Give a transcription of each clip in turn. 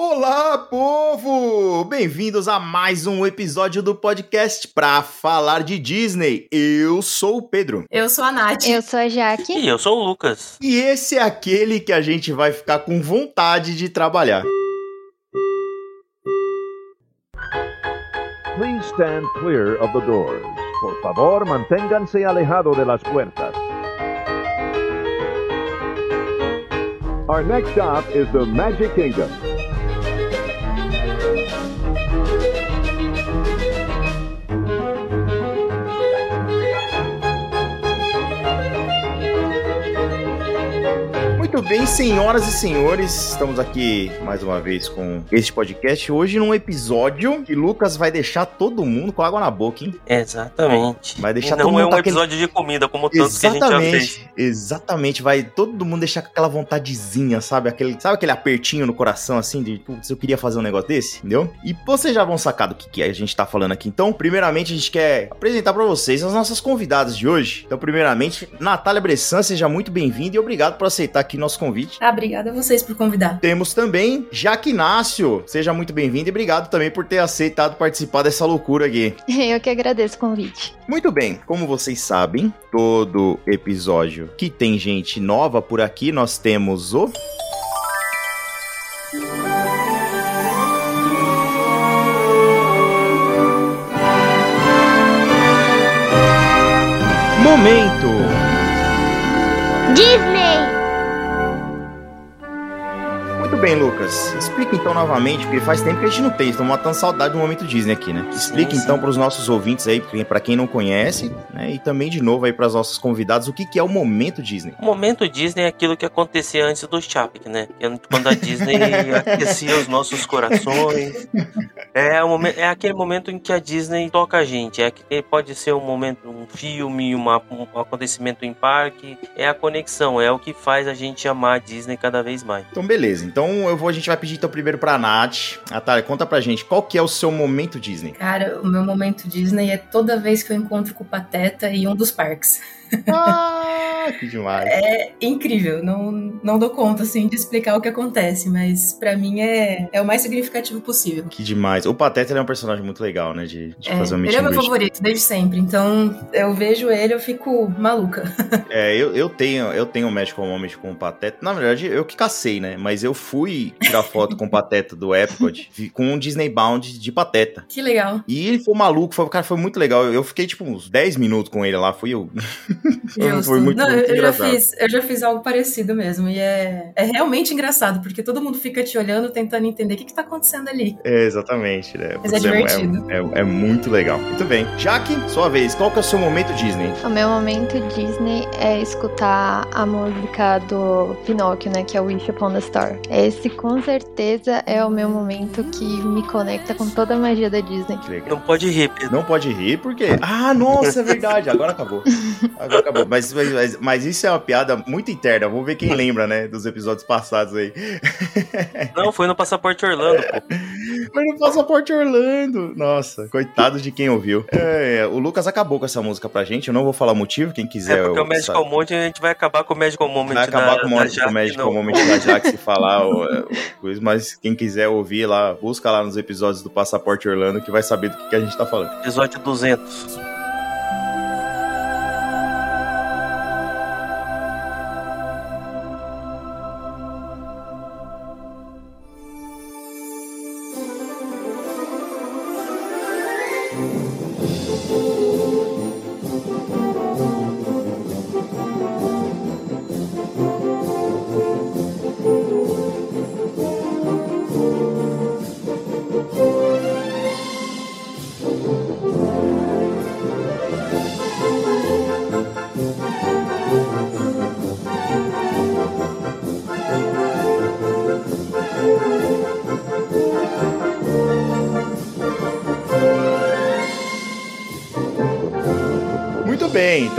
Olá, povo! Bem-vindos a mais um episódio do podcast pra falar de Disney. Eu sou o Pedro. Eu sou a Nath. Eu sou a Jaque. E eu sou o Lucas. E esse é aquele que a gente vai ficar com vontade de trabalhar. Please stand clear of the doors. Por favor, manténganse alejado de las puertas. Our next stop is the Magic Kingdom. Muito bem, senhoras e senhores, estamos aqui mais uma vez com este podcast. Hoje num episódio que Lucas vai deixar todo mundo com água na boca, hein? Exatamente. Vai deixar e todo não mundo é um aquele- episódio de comida, como tantos que a gente já fez. Exatamente, exatamente. Vai todo mundo deixar com aquela vontadezinha, sabe? Aquele, sabe aquele apertinho no coração, assim, de, putz, eu queria fazer um negócio desse, entendeu? E vocês já vão sacar do que, que a gente tá falando aqui. Então, primeiramente, a gente quer apresentar pra vocês as nossas convidadas de hoje. Então, primeiramente, Natália Bressan, seja muito bem-vinda e obrigado por aceitar aqui nosso convite. Ah, obrigada a vocês por convidar. Temos também Jaque Inácio. Seja muito bem-vindo e obrigado também por ter aceitado participar dessa loucura aqui. Eu que agradeço o convite. Muito bem, como vocês sabem, todo episódio que tem gente nova por aqui, nós temos o. Momento! Disney! Muito bem, Lucas. Explica então novamente, porque faz tempo que a gente não tem, estamos matando saudade do momento Disney aqui, né? Explica sim. então para os nossos ouvintes aí, para quem não conhece, né? E também de novo aí para os nossos convidados, o que, que é o momento Disney? O momento Disney é aquilo que acontecia antes do Chapek, né? É Quando a Disney aquecia os nossos corações. É, o momen- é aquele momento em que a Disney toca a gente. É, que pode ser um momento, um filme, uma- um acontecimento em parque. É a conexão, é o que faz a gente amar a Disney cada vez mais. Então, beleza. Então, eu vou, a gente vai pedir então primeiro pra Nath. Natália, conta pra gente, qual que é o seu momento Disney? Cara, o meu momento Disney é toda vez que eu encontro com o Pateta em um dos parques. Ah, que demais. É incrível, não, não dou conta, assim, de explicar o que acontece, mas pra mim é, é o mais significativo possível. Que demais. O Pateta ele é um personagem muito legal, né? De, de É, fazer um ele é meu favorito desde sempre, então eu vejo ele eu fico maluca. É, eu, eu tenho eu tenho um Magical Moment com o Pateta. Na verdade, eu que cacei, né? Mas eu fui tirar foto com o Pateta do Epcot com um Disney Bound de Pateta. Que legal. E ele foi maluco, foi, cara, foi muito legal. Eu, eu fiquei, tipo, uns 10 minutos com ele lá. Fui eu. Foi muito, Não, muito eu, já fiz, eu já fiz algo parecido mesmo. E é, é realmente engraçado, porque todo mundo fica te olhando, tentando entender o que, que tá acontecendo ali. É, exatamente, né? Mas é Putz, divertido. É, é- é muito legal. Muito bem. Jaque, sua vez, qual que é o seu momento Disney? O meu momento Disney é escutar a música do Pinóquio, né? Que é Wish Upon a Star. Esse com certeza é o meu momento que me conecta com toda a magia da Disney. Que legal. Não pode rir, Pedro. Não pode rir, porque. Ah, nossa, é verdade. Agora acabou. Agora acabou. Mas, mas, mas- mas isso é uma piada muito interna. Vamos ver quem lembra, né? Dos episódios passados aí. Não, foi no Passaporte Orlando, pô. Mas no Passaporte Orlando. Nossa, coitado de quem ouviu. É, o Lucas acabou com essa música pra gente. Eu não vou falar o motivo, quem quiser. É porque eu- o Magical Moment, a gente vai acabar com o Magical Moment Vai acabar da, com o da com o Magical não. Moment da Jaque se falar o, o coisa, mas quem quiser ouvir lá, busca lá nos episódios do Passaporte Orlando que vai saber do que, que a gente tá falando. Episódio 200.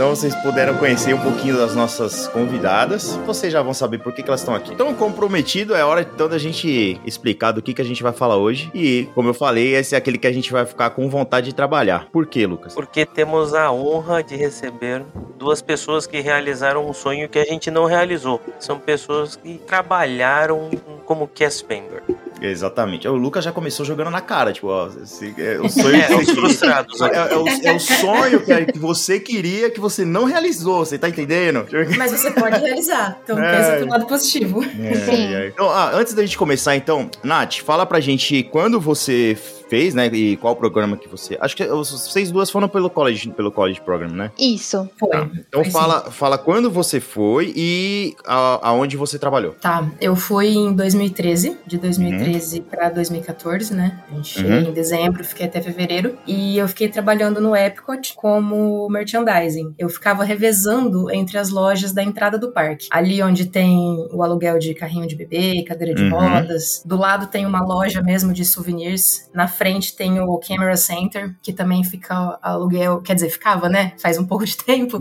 Então vocês puderam conhecer um pouquinho das nossas convidadas. Vocês já vão saber por que, que elas estão aqui. Então, como prometido, é hora então da gente explicar do que, que a gente vai falar hoje. E, como eu falei, esse é aquele que a gente vai ficar com vontade de trabalhar. Por quê, Lucas? Porque temos a honra de receber duas pessoas que realizaram um sonho que a gente não realizou. São pessoas que trabalharam como cast member. Exatamente. O Lucas já começou jogando na cara, tipo, ó, esse- é, o sonho É, os você frustrados. queria- é, é o, é o sonho que, que você queria que você não realizou, você tá entendendo? Mas você pode realizar. Então É. pensa pro lado positivo. Sim. É, é. Então, ah, antes da gente começar, então, Nath, fala pra gente quando você fez, né? E qual programa que você. Acho que vocês duas foram pelo college, pelo college program, né? Isso. Foi. Então Foi fala, fala quando você foi e a- aonde você trabalhou. Tá, eu fui em 2013, de 2013 pra 2014, né? A gente cheguei Uhum. em dezembro, fiquei até fevereiro. E eu fiquei trabalhando no Epcot como merchandising. Eu ficava revezando entre as lojas da entrada do parque. Ali onde tem o aluguel de carrinho de bebê, cadeira de Uhum. rodas. Do lado tem uma loja mesmo de souvenirs. Na frente tem o Camera Center, que também fica aluguel. Quer dizer, ficava, né? Faz um pouco de tempo.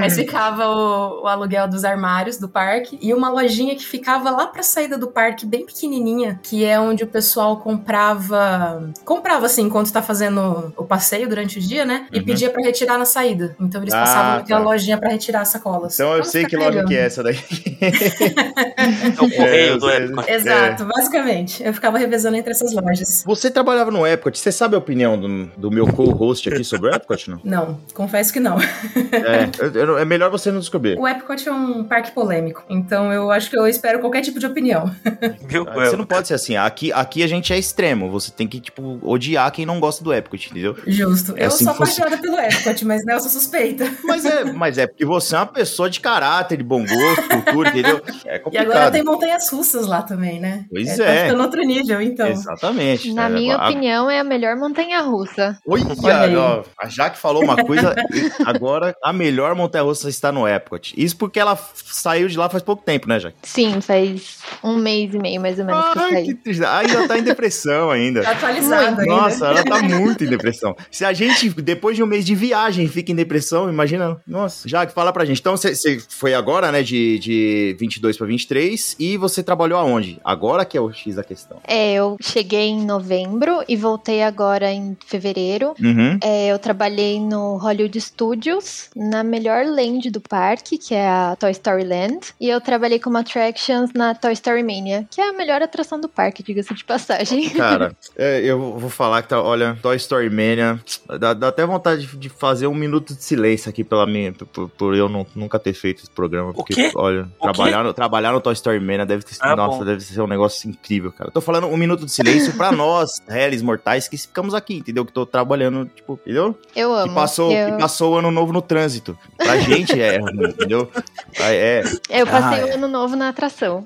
Mas ficava o, o aluguel dos armários do parque e uma lojinha que ficava lá pra saída do parque, bem pequenininha, que é onde o pessoal comprava. Comprava assim, enquanto tá fazendo o passeio durante o dia, né? E Uhum. pedia pra retirar na saída. Então eles Ah, passavam naquela tá. lojinha pra retirar as sacolas. Então eu não sei ficar que loja que é essa daí. É o correio eu do. Epcot. Exato, basicamente. Eu ficava revezando entre essas lojas. Você trabalhava no Epcot, você sabe a opinião do, do meu co-host aqui sobre o Epcot, não? Não, confesso que não. É, é melhor você não descobrir. O Epcot é um parque polêmico, então eu acho que eu espero qualquer tipo de opinião. Viu? Ah, Você não pode ser assim. Aqui, aqui a gente é extremo. Você tem que, tipo, odiar quem não gosta do Epcot, entendeu? Justo. É eu assim sou apaixonada pelo Epcot, mas não, eu sou suspeita. Mas é, mas é porque você é uma pessoa de caráter, de bom gosto, cultura, entendeu? É E complicado. agora tem montanhas russas lá também, né? Pois Tá é. ficando outro nível, então. Exatamente. Na É, minha a- opinião, é a melhor montanha russa. Olha, Olha aí. ó, a Jaque falou uma coisa, agora a melhor montanha-russa está no Epcot. Isso porque ela saiu de lá faz pouco tempo, né, Jaque? Sim, faz um mês e meio mais ou menos que Ai, que triste. Ah, ainda tá em depressão ainda. Tá atualizado ainda. Nossa, ela tá muito em depressão. Se a gente, depois de um mês de viagem, fica em depressão, imagina. Nossa. Jaque, fala pra gente. Então, você- você foi agora, né, de, de 22 pra 23, e você trabalhou aonde? Agora que é o X da questão. É, eu cheguei em novembro e voltei agora em fevereiro. Uhum. É, eu trabalhei no Hollywood Studios, na melhor land do parque, que é a Toy Story Land. E eu trabalhei como attractions na Toy Story Mania, que é a melhor atração do parque, diga-se de passagem. Cara, é, eu vou falar que tá, olha, Toy Story Mania, dá, dá até vontade de- fazer um minuto de silêncio aqui pela minha, por, por eu não- nunca ter feito esse programa. Porque, quê? olha, O trabalhar no, trabalhar no Toy Story Mania deve ter, Ah, nossa, bom. deve ser um negócio incrível, cara. Tô falando um minuto de silêncio pra nós, réis mortais, que ficamos aqui, entendeu? Que tô trabalhando, tipo, entendeu? Eu amo. Que passou, eu, que passou o ano novo no trânsito. Pra gente é ruim, entendeu? Aí É, eu passei Ah, o é. ano novo na atração.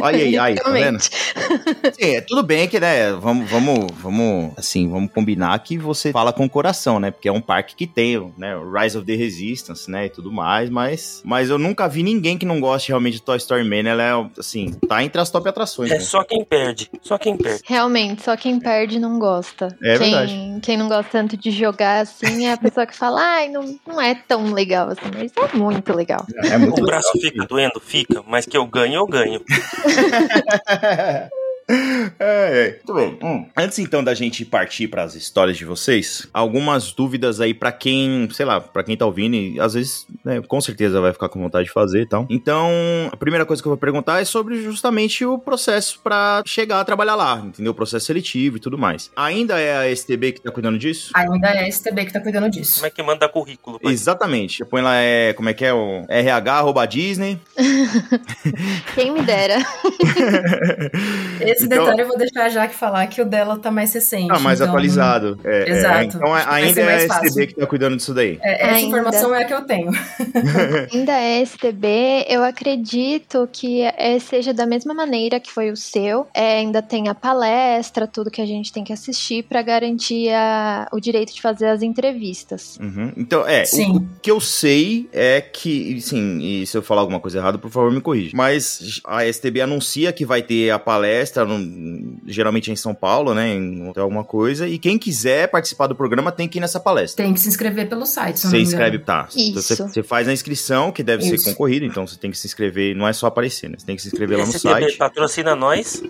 olha aí, aí, tá vendo? Sim, é tudo bem que, né, vamos, vamos, vamos, assim, vamos combinar que você fala com o coração, né, porque é um parque que tem, né, o Rise of the Resistance, né, e tudo mais, mas, mas eu nunca vi ninguém que não goste realmente de Toy Story Man, ela é, assim, tá entre as top atrações, É né? só quem perde. Só quem perde. Realmente, só quem perde não gosta. É quem, verdade. quem não gosta tanto de jogar assim é a pessoa que fala, ai, não, não é tão legal assim, mas é muito legal. É muito O braço legal. fica doendo? Fica. Mas que eu ganho, eu ganho. É, é. Muito bem. Hum. Antes então da gente partir para as histórias de vocês, algumas dúvidas aí pra quem, sei lá, pra quem tá ouvindo e às vezes, né, com certeza vai ficar com vontade de fazer e tal. Então, a primeira coisa que eu vou perguntar é sobre justamente o processo pra chegar a trabalhar lá, entendeu? O processo seletivo e tudo mais. Ainda é a STB que tá cuidando disso? Ainda é a STB que tá cuidando disso. Como é que manda currículo? pai? Exatamente. Põe lá, é, como é que é o RH, arroba Disney. Quem me dera. Esse Então- detalhe eu vou deixar a Jaque falar que o dela tá mais recente. Ah, mais então- atualizado. É, é, Exato. então que vai ainda é a STB fácil. que tá cuidando disso daí. É, essa Ainda. informação é a que eu tenho. Ainda é STB, eu acredito que é, seja da mesma maneira que foi o seu. É, ainda tem a palestra, tudo que a gente tem que assistir pra garantir a- o direito de fazer as entrevistas. Uhum. Então, é, o, Sim. o que eu sei é que, sim, e se eu falar alguma coisa errada, por favor, me corrija. Mas a STB anuncia que vai ter a palestra, no- geralmente em São Paulo, né, em alguma coisa, e quem quiser participar do programa tem que ir nessa palestra. Tem que se inscrever pelo site, se Você inscreve, tá. Então Você, Isso. você faz a inscrição, que deve ser Isso. concorrida, então você tem que se inscrever, não é só aparecer, né? Você tem que se inscrever lá no site. patrocina nós.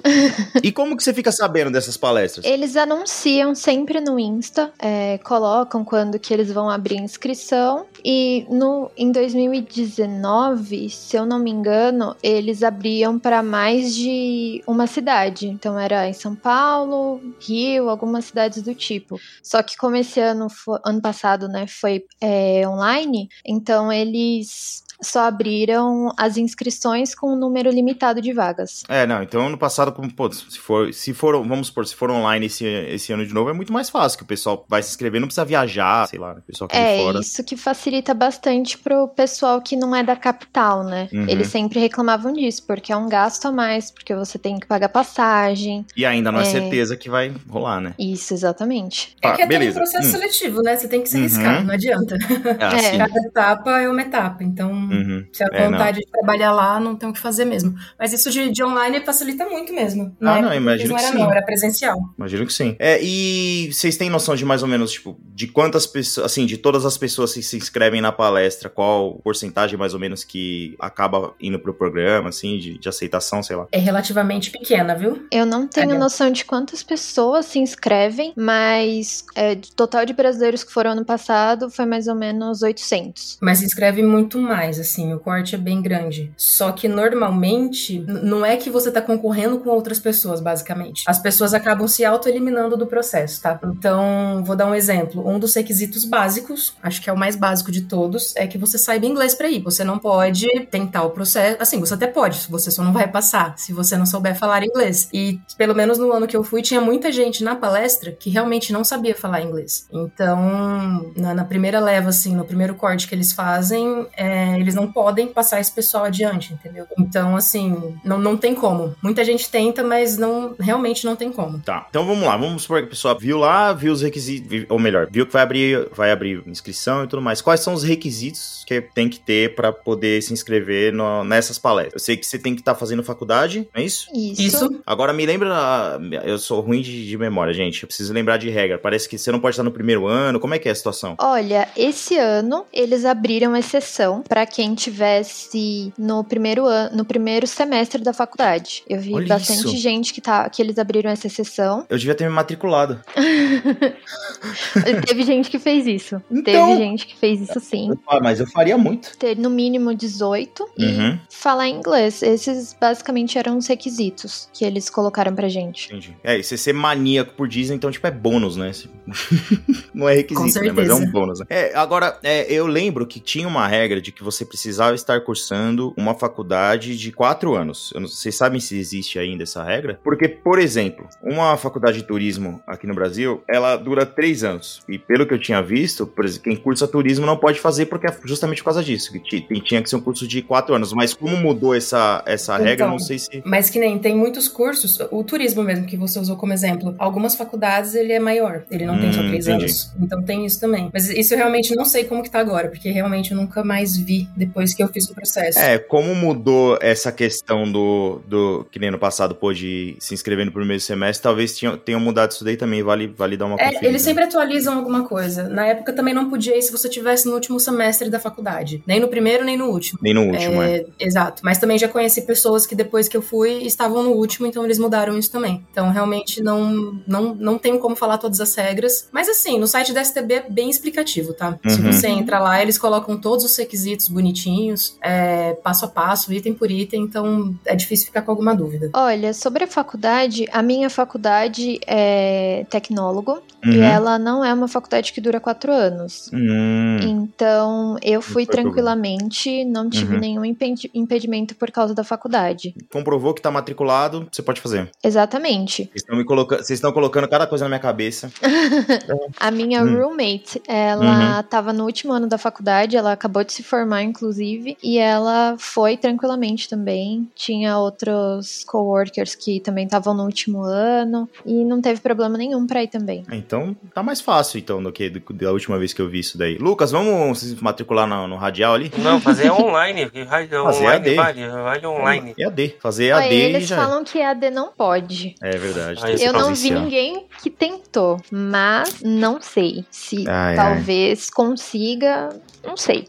E como que você fica sabendo dessas palestras? Eles anunciam sempre no Insta, é, colocam quando que eles vão abrir inscrição. E no, em 2019, se eu não me engano, eles abriam para mais de uma cidade. Então era em São Paulo, Rio, algumas cidades do tipo. Só que como esse ano, ano passado, né, foi é, online, então eles só abriram as inscrições com um número limitado de vagas. É, não, então ano passado, como, pô, se for, se for, vamos supor, se for online esse, esse ano de novo, é muito mais fácil, que o pessoal vai se inscrever, não precisa viajar, sei lá, né, o pessoal que É, de fora. isso que facilita bastante pro pessoal que não é da capital, né? Uhum. Eles sempre reclamavam disso, porque é um gasto a mais, porque você tem que pagar passagem. E ainda não é, É. certeza que vai rolar, né? Isso, exatamente. É Ah, que é também beleza. um processo Hum. seletivo, né? Você tem que se Uhum. arriscar, não adianta. Ah, É. Cada etapa é uma etapa, então Uhum. se a É, não. vontade de trabalhar lá, não tem o que fazer mesmo. Mas isso de, de online facilita muito mesmo. Ah, não, imagino não que era sim. não, era presencial. Imagino que sim. É, e vocês têm noção de mais ou menos, tipo, de quantas pessoas, assim, de todas as pessoas que se inscrevem na palestra, qual porcentagem mais ou menos que acaba indo pro programa, assim, de, de aceitação, sei lá. É relativamente pequena, viu? Eu não tenho É. noção de quantas pessoas se inscrevem, mas é, total de brasileiros que foram ano passado foi mais ou menos 800. Mas se inscreve muito mais, assim, o corte é bem grande. Só que normalmente, não é que você tá concorrendo com outras pessoas, basicamente. As pessoas acabam se auto-eliminando do processo, tá? Então, vou dar um exemplo. Um dos requisitos básicos, acho que é o mais básico de todos, é que você saiba inglês pra ir. Você não pode tentar o processo. Assim, você até pode, você só não vai passar se você não souber falar inglês. E pelo menos no ano que eu fui, tinha muita gente na palestra que realmente não sabia falar inglês. Então, na, na primeira leva, assim, no primeiro corte que eles fazem, é, eles não podem passar esse pessoal adiante, entendeu? Então, assim, não, não tem como. Muita gente tenta, mas não realmente não tem como. Tá, então vamos lá, vamos supor que a pessoa viu lá, viu os requisitos, ou melhor, viu que vai abrir, vai abrir inscrição e tudo mais. Quais são os requisitos que tem que ter pra poder se inscrever no- nessas palestras? Eu sei que você tem que estar fazendo faculdade, não é isso? Isso. Isso Agora me lembra, eu sou ruim de, de memória, gente, eu preciso lembrar de regra. Parece que você não pode estar no primeiro ano, como é que é a situação? Olha, esse ano eles abriram exceção para quem tivesse no primeiro ano, no primeiro semestre da faculdade. Eu vi Olha bastante isso. gente que tá que eles abriram essa exceção. Eu devia ter me matriculado. Teve gente que fez isso. Então- Teve gente que fez isso sim. Ah, mas eu faria muito. Ter no mínimo 18 Uhum. e falar inglês. Esses basicamente eram os requisitos que eles colocaram pra gente. Entendi. É, e você ser maníaco por Disney, então, tipo, é bônus, né? Não é requisito, Com né? Mas é um bônus. né? É, agora, é, eu lembro que tinha uma regra de que você precisava estar cursando uma faculdade de quatro anos. Não, vocês sabem se existe ainda essa regra? Porque, por exemplo, uma faculdade de turismo aqui no Brasil, ela dura três anos. E pelo que eu tinha visto, por exemplo, quem cursa turismo não pode fazer porque é justamente por causa disso. Que tinha que ser um curso de quatro anos. Mas como mudou essa, essa regra, Então, não sei se... Mas que nem tem muitos cursos, o turismo mesmo que você usou como exemplo, algumas faculdades ele é maior, ele não tem só Hum, três entendi. anos. Então tem isso também. Mas isso eu realmente não sei como que tá agora, porque realmente eu nunca mais vi depois que eu fiz o processo. É, como mudou essa questão do, do que nem no passado pôde se inscrever no primeiro semestre, talvez tinham, tenham mudado isso daí também, vale, vale dar uma É, eles sempre atualizam alguma coisa. Na época também não podia ir se você tivesse no último semestre da faculdade. Nem no primeiro, nem no último. Nem no último, é. É, Exato. Mas também já conheci pessoas que depois que eu fui estavam no último, então eles mudaram isso também. Então realmente não, não, não tenho como falar todas as regras. Mas assim, no site da STB é bem explicativo, tá? Se Uhum. você entra lá, eles colocam todos os requisitos bonitinhos, é, passo a passo, item por item, então é difícil ficar com alguma dúvida. Olha, sobre a faculdade, a minha faculdade é tecnólogo Uhum. e ela não é uma faculdade que dura quatro anos. Hum, Então, eu fui tranquilamente, não tive Uhum. nenhum impedi- impedimento por causa da faculdade. comprovou que tá matriculado, você pode fazer. Exatamente. Vocês estão me colocando, vocês estão colocando cada coisa na minha cabeça. A minha Hum. roommate, ela tava no último ano da faculdade, ela acabou de se formar, inclusive, e ela foi tranquilamente também. Tinha outros coworkers que também estavam no último ano e não teve problema nenhum pra ir também. Então, tá mais fácil, então, do que da última vez que eu vi isso daí. Lucas, vamos se matricular no, no radial ali? Não, fazer online. Fazer online AD. vale, vale online. EAD. Fazer AD e eles já. falam que AD não pode. É verdade. Eu não vi ninguém que tentou, mas não sei se Ai, ai. talvez consiga, não sei.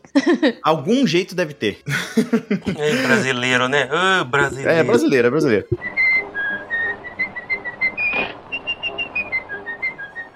Algum jeito deve ter. É brasileiro, né? Ah, brasileiro. É, brasileiro, é brasileiro.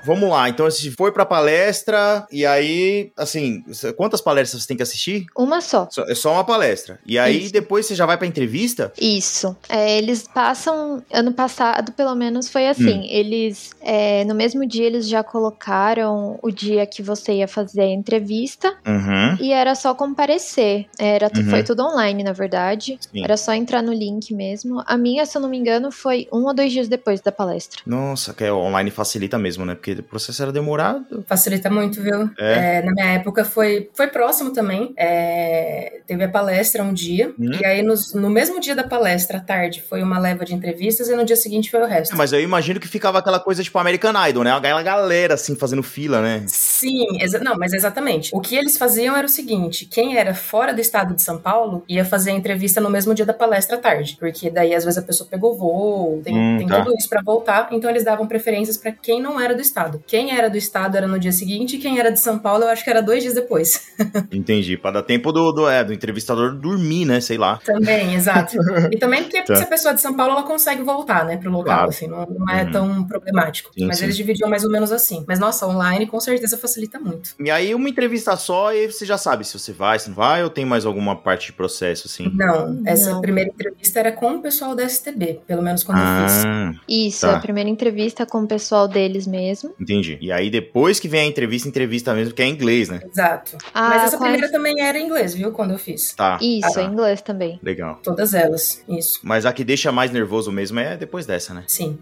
Vamos lá. Então, você foi pra palestra e aí, assim, quantas palestras você tem que assistir? Uma só. Só- É só uma palestra. E aí, Isso. depois você já vai pra entrevista? Isso. É, eles passam. Ano passado, pelo menos, foi assim. Eles. é, no mesmo dia, eles já colocaram o dia que você ia fazer a entrevista. Uhum. E era só comparecer. Era, Uhum. Foi tudo online, na verdade. Sim. Era só entrar no link mesmo. A minha, se eu não me engano, foi um ou dois dias depois da palestra. Nossa, que é online facilita mesmo, né? Porque o processo era demorado. Facilita muito, viu? É. É, na minha época foi, foi próximo também. É, teve a palestra um dia. Hum. E aí, nos- no mesmo dia da palestra, à tarde, foi uma leva de entrevistas. E no dia seguinte foi o resto. É, Mas eu imagino que ficava aquela coisa tipo American Idol, né? Aquela galera assim fazendo fila, né? Sim, não, mas exatamente. O que eles faziam era o seguinte: quem era fora do estado de São Paulo ia fazer a entrevista no mesmo dia da palestra à tarde. Porque daí, às vezes, a pessoa pegou voo, tem, Hum, tem tá. tudo isso pra voltar. Então, eles davam preferências pra quem não era do estado. Quem era do estado era no dia seguinte, e quem era de São Paulo, eu acho que era dois dias depois. Entendi. Pra dar tempo do, do, é, do entrevistador dormir, né? Sei lá. Também, exato. E também porque Tá. se a pessoa é de São Paulo, ela consegue voltar, né, pro local, Claro. assim, não, não é Uhum. tão problemático. Sim, Mas sim. eles dividiam mais ou menos assim. Mas, nossa, online com certeza facilita muito. E aí, uma entrevista só e você já sabe se você vai, se não vai, ou tem mais alguma parte de processo, assim? Não, essa Não. primeira entrevista era com o pessoal da STB, pelo menos quando eu fiz. Ah, Isso, Tá. a primeira entrevista com o pessoal deles mesmo. Entendi. E aí, depois que vem a entrevista, entrevista mesmo, que é em inglês, né? Exato. Ah, Mas essa a- primeira também era em inglês, viu? Quando eu fiz. Tá. Isso, tá. em inglês também. Legal. Todas elas. Isso. Mas a que deixa mais nervoso mesmo é depois dessa, né? Sim.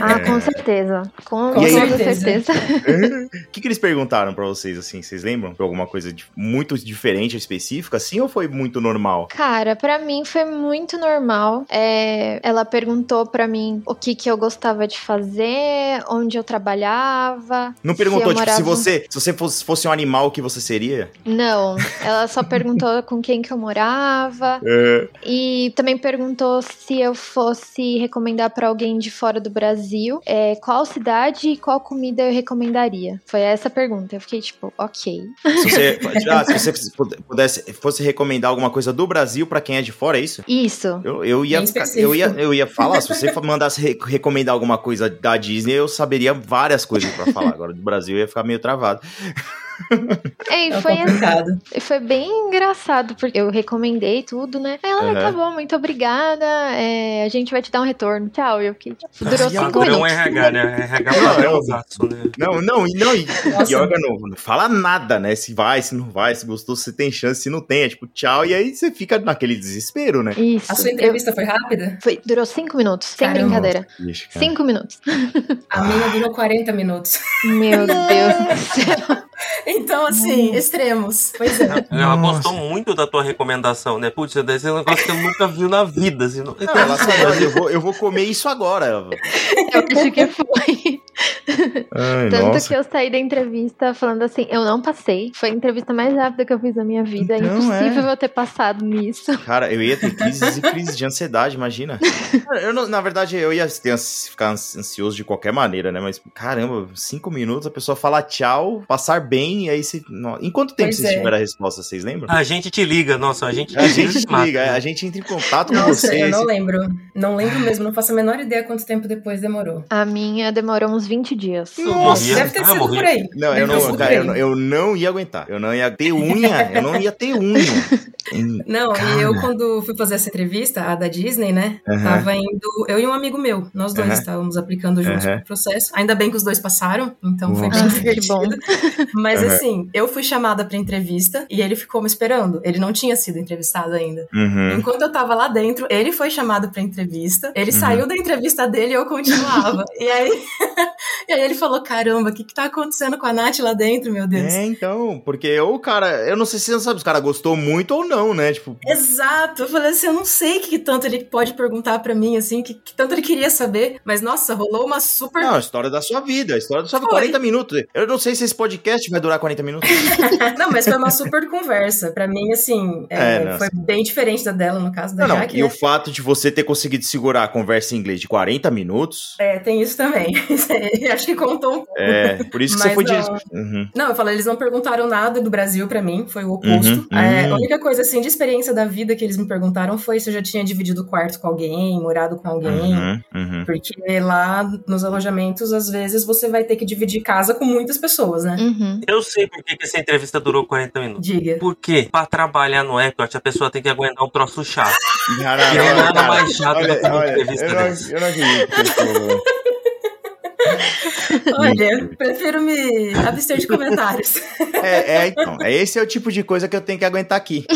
Ah, É. com certeza. Com, Com certeza. certeza. O que, que eles perguntaram pra vocês, assim? Vocês lembram? Foi alguma coisa de- muito diferente, específica, assim, ou foi muito normal? Cara, pra mim foi muito normal. É, ela perguntou pra mim o que, que eu gostava de fazer, onde eu trabalhava. Não se perguntou, eu tipo, se morava- você, se você fosse, fosse um animal, o que você seria? Não, ela só perguntou com quem que eu morava É. e também perguntou se eu fosse recomendar pra alguém de fora do Brasil, é, qual cidade e qual comida eu recomendaria. Foi essa a pergunta. Eu fiquei tipo, ok. Se você, ah, se você pudesse, fosse recomendar alguma coisa do Brasil pra quem é de fora, é isso? Isso. Eu, eu, ia, eu, ia, eu ia falar, se você mandasse re- recomendar alguma coisa da Disney, eu saberia várias coisas pra falar. Agora, do Brasil, ia ficar meio travado. É, e É foi assim. complicado. E Foi bem engraçado, porque eu recomendei tudo, né? Aí ela, Uhum. tá bom, muito obrigada. é, a gente vai te dar um retorno. Tchau. Eu fiquei, tipo, durou E cinco é minutos. RH, né? RH Não, padrãozaço, né? Não, não, e não, e, Nossa. e órgão, não fala nada, né? Se vai, se não vai, se gostou, se tem chance, se não tem, é tipo, tchau, e aí você fica naquele desespero, né? Isso. A sua eu- entrevista foi rápida? foi, durou cinco minutos, sem Caramba. brincadeira. Ixi. Cinco minutos. A minha durou 40 minutos. Meu Deus do céu. Então, assim, extremos. Pois é. Ela Nossa. gostou muito da tua recomendação, né? Putz, desse é um negócio que eu nunca vi na vida. Assim, não... Não, ela eu vou, eu vou comer isso agora. Eu acho que foi. Ai, Tanto que eu saí da entrevista falando assim, eu não passei. Foi a entrevista mais rápida que eu fiz na minha vida. Então, é impossível eu ter passado nisso. Cara, eu ia ter crises e crises de ansiedade, imagina. Eu, na verdade, eu ia ter, ficar ans- ansioso de qualquer maneira, né? Mas, caramba, cinco minutos, a pessoa fala tchau, passar bem, e aí Em quanto tempo Pois vocês é. tiveram a resposta, vocês lembram? A gente te liga, nossa, a gente A gente te liga, né? a gente entra em contato com Nossa, vocês. eu não lembro. Não lembro mesmo. Não faço a menor ideia quanto tempo depois demorou. A minha demorou uns 20 dias. Nossa, morria. deve ter Ah, sido morria. por aí. Não, Deve eu não, cara, eu, eu não ia aguentar. Eu não ia ter unha. Eu não ia ter unha. Não, e eu quando fui fazer essa entrevista, a da Disney, né? Aham. Tava indo, eu e um amigo meu, nós dois Aham. estávamos aplicando juntos Aham. pro processo. Ainda bem que os dois passaram, então foi bem Ah, que bom. divertido. Mas Aham. assim, eu fui chamada pra entrevista e ele ficou me esperando. Ele não tinha sido entrevistado ainda. Uhum. Enquanto eu tava lá dentro, ele foi chamado pra entrevista. Ele Uhum. saiu da entrevista dele e eu continuava. e aí, e aí ele falou: caramba, o que que tá acontecendo com a Nath lá dentro, meu Deus? É, então, porque o cara, eu não sei se você sabe, se o cara gostou muito ou não, né? Tipo, Exato, eu falei assim, eu não sei o que, que tanto ele pode perguntar pra mim, assim, o que, que tanto ele queria saber, mas nossa, rolou uma super. não, a história da sua vida, a história da sua vida, Foi. 40 minutos. Eu não sei se esse podcast vai durar 40 minutos. Não, mas foi uma super conversa. Pra mim, assim, é, É, não. foi bem diferente da dela, no caso da Não, não, Jaque. e né? o fato de você ter conseguido segurar a conversa em inglês de 40 minutos, É, tem isso também. Acho que contou um pouco. É, por isso que você Mas foi de. não. Uhum. Não, eu falei, eles não perguntaram nada do Brasil pra mim, foi o oposto. Uhum, É, uhum. a única coisa, assim, de experiência da vida que eles me perguntaram foi se eu já tinha dividido o quarto com alguém, morado com alguém. Uhum, uhum. Porque lá nos alojamentos, às vezes, você vai ter que dividir casa com muitas pessoas, né? Uhum. Eu sei por que essa entrevista durou 40 minutos. Diga. Por quê? Pra trabalhar no Epcot, a pessoa tem que aguentar um troço chato. Caralho, E não é nada cara, mais chato do olha, que uma olha, entrevista eu, não, dessa. eu não acredito que. Olha, prefiro me abster de comentários. É, é, então. É, esse é o tipo de coisa que eu tenho que aguentar aqui.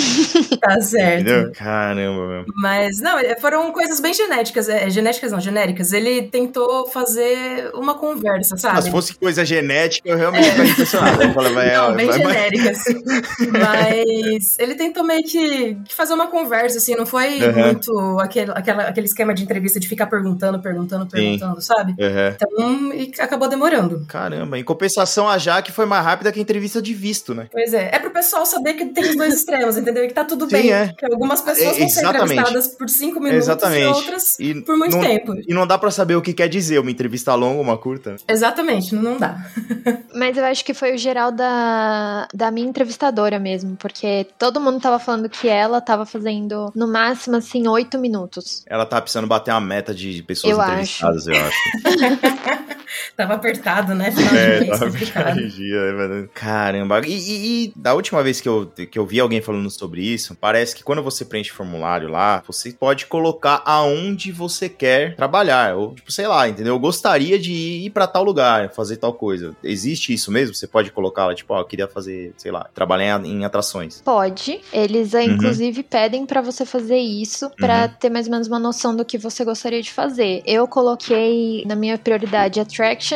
tá certo. Entendeu? Caramba, meu. Mas, não, é, foram coisas bem genéticas. É, genéticas não, genéricas. Ele tentou fazer uma conversa, sabe? Ah, se fosse coisa genética, eu realmente ficaria impressionado. Eu falava, é, Não, bem vai- genéricas. Mas ele tentou meio que, fazer uma conversa, assim, não foi Uhum. muito aquele, aquela, aquele esquema de entrevista de ficar perguntando, perguntando, Sim. perguntando, sabe? Uhum. Então, e acabou demorando. Caramba, em compensação, a Jaque foi mais rápida que a entrevista de visto, né? Pois é, é pro pessoal saber que tem os dois extremos, entendeu? E que tá tudo Sim, bem. é. Que algumas pessoas É, vão ser entrevistadas por cinco minutos Exatamente. e outras E por muito não, tempo. E não dá pra saber o que quer dizer uma entrevista longa ou uma curta. Exatamente, não dá. Mas eu acho que foi o geral da, da minha entrevistadora mesmo, porque todo mundo tava falando que ela tava fazendo no máximo assim oito minutos. Ela tá precisando bater uma meta de pessoas Eu entrevistadas, eu acho. Tava apertado, né? Final de É, mês, tava complicado. dia, é verdade. Caramba. E, e- e da última vez que eu, que eu vi alguém falando sobre isso, parece que quando você preenche o formulário lá, você pode colocar aonde você quer trabalhar. Ou, tipo, sei lá, entendeu? Eu gostaria de ir pra tal lugar, fazer tal coisa. Existe isso mesmo? Você pode colocar lá, tipo, ó, eu queria fazer, sei lá, trabalhar em, atrações. Pode. Eles, eh, Uhum. inclusive, pedem pra você fazer isso pra ter mais ou menos uma noção do que você gostaria de fazer. Eu coloquei na minha prioridade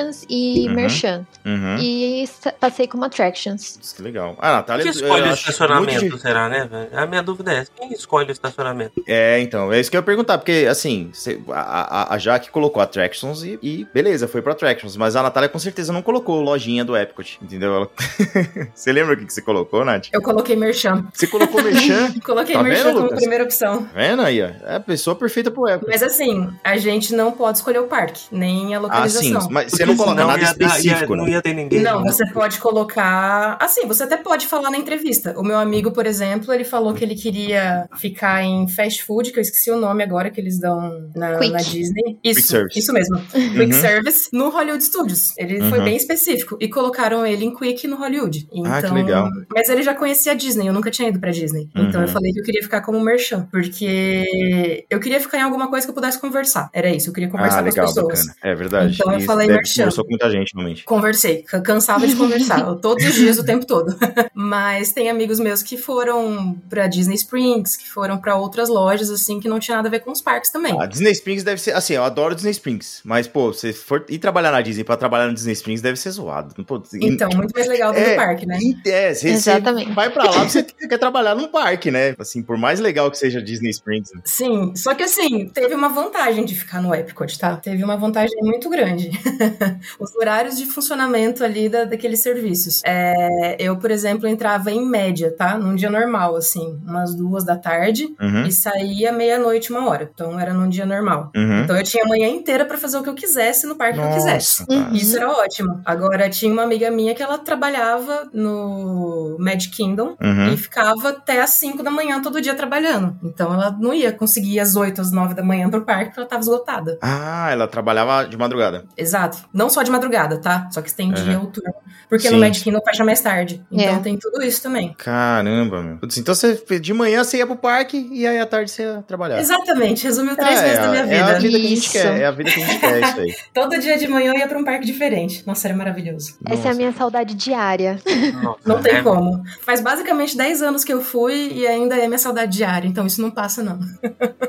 attractions e Uhum. merchan. Uhum. E passei como attractions. Isso que legal. Ah, Natália, Quem eu escolhe o estacionamento, muito será, né? A minha dúvida é essa. Quem escolhe o estacionamento? É, então, é isso que eu ia perguntar, porque assim, cê- a, a, a Jaque colocou Attractions e, e beleza, foi pro Attractions, mas a Natália com certeza não colocou lojinha do Epcot, entendeu? Ela- Você lembra o que que você colocou, Nath? Eu coloquei merchan. Você colocou Merchan, Coloquei Tá merchan vendo, como Lucas? primeira opção. tá vendo aí? ó? É a pessoa perfeita pro Epcot. Mas assim, a gente não pode escolher o parque, nem a Ah, sim, localização. mas você não coloca nada ia dar- específico, ia- né? Não ia ter ninguém. Não, né? você pode colocar. Assim, você até pode falar na entrevista. O meu amigo, por exemplo, ele falou que ele queria ficar em fast food, que eu esqueci o nome agora que eles dão na, Quick. na Disney. Isso, Quick service. isso mesmo. Quick Uhum. Service no Hollywood Studios. Ele foi Uhum. bem específico. E colocaram ele em Quick no Hollywood. Então, Ah, que legal. Mas ele já conhecia a Disney, eu nunca tinha ido pra Disney. Então Uhum. eu falei que eu queria ficar como merchan, porque eu queria ficar em alguma coisa que eu pudesse conversar. Era isso, eu queria conversar Ah, com as legal, pessoas. bacana. É verdade. Então eu Isso falei deve- merchan. Conversou com muita gente, realmente. Conversei, cansava de conversar, todos os dias, o tempo todo. Mas tem amigos meus que foram pra Disney Springs, que foram pra outras lojas, assim, que não tinha nada a ver com os parques também. A Disney Springs deve ser, assim, eu adoro Disney Springs, mas, pô, se for ir trabalhar na Disney pra trabalhar no Disney Springs deve ser zoado. Pô, Então, muito mais legal do que É, o parque, né? É, você, você Exatamente. vai pra lá, você quer trabalhar num parque, né? Assim, por mais legal que seja Disney Springs. né? Sim, só que assim, teve uma vantagem de ficar no Epcot, tá? Teve uma vantagem muito grande. Os horários de funcionamento ali da, daqueles serviços. É, eu, por exemplo, entrava em média, tá? Num dia normal, assim, umas duas da tarde, Uhum, e saía meia-noite, uma hora. Então era num dia normal. uhum. Então eu tinha a manhã inteira pra fazer o que eu quisesse no parque que eu quisesse. Nossa, cara. Isso era ótimo. Agora, tinha uma amiga minha que ela trabalhava no Magic Kingdom Uhum. e ficava até às 5 da manhã todo dia trabalhando. Então ela não ia conseguir ir às 8, às 9 da manhã pro parque porque ela tava esgotada. Ah, ela trabalhava de madrugada. Exato. Não só de madrugada, tá? Só que estendia Uhum. o turno. Porque Sim. no Magic Kingdom fecha mais tarde. Então É. tem tudo isso também. Caramba, meu. Putz, Então você, de manhã você ia pro parque e aí à tarde você ia trabalhar. Exatamente. Resumiu três É, meses é, da minha É a vida. vida que a gente Isso. quer, é a vida que a gente quer, isso aí. Todo dia de manhã eu ia pra um parque diferente. Nossa, era maravilhoso. Essa é a Nossa. minha saudade diária. Nossa, Não tem é- como. Faz basicamente 10 anos que eu fui e ainda é minha saudade diária. Então isso não passa, não.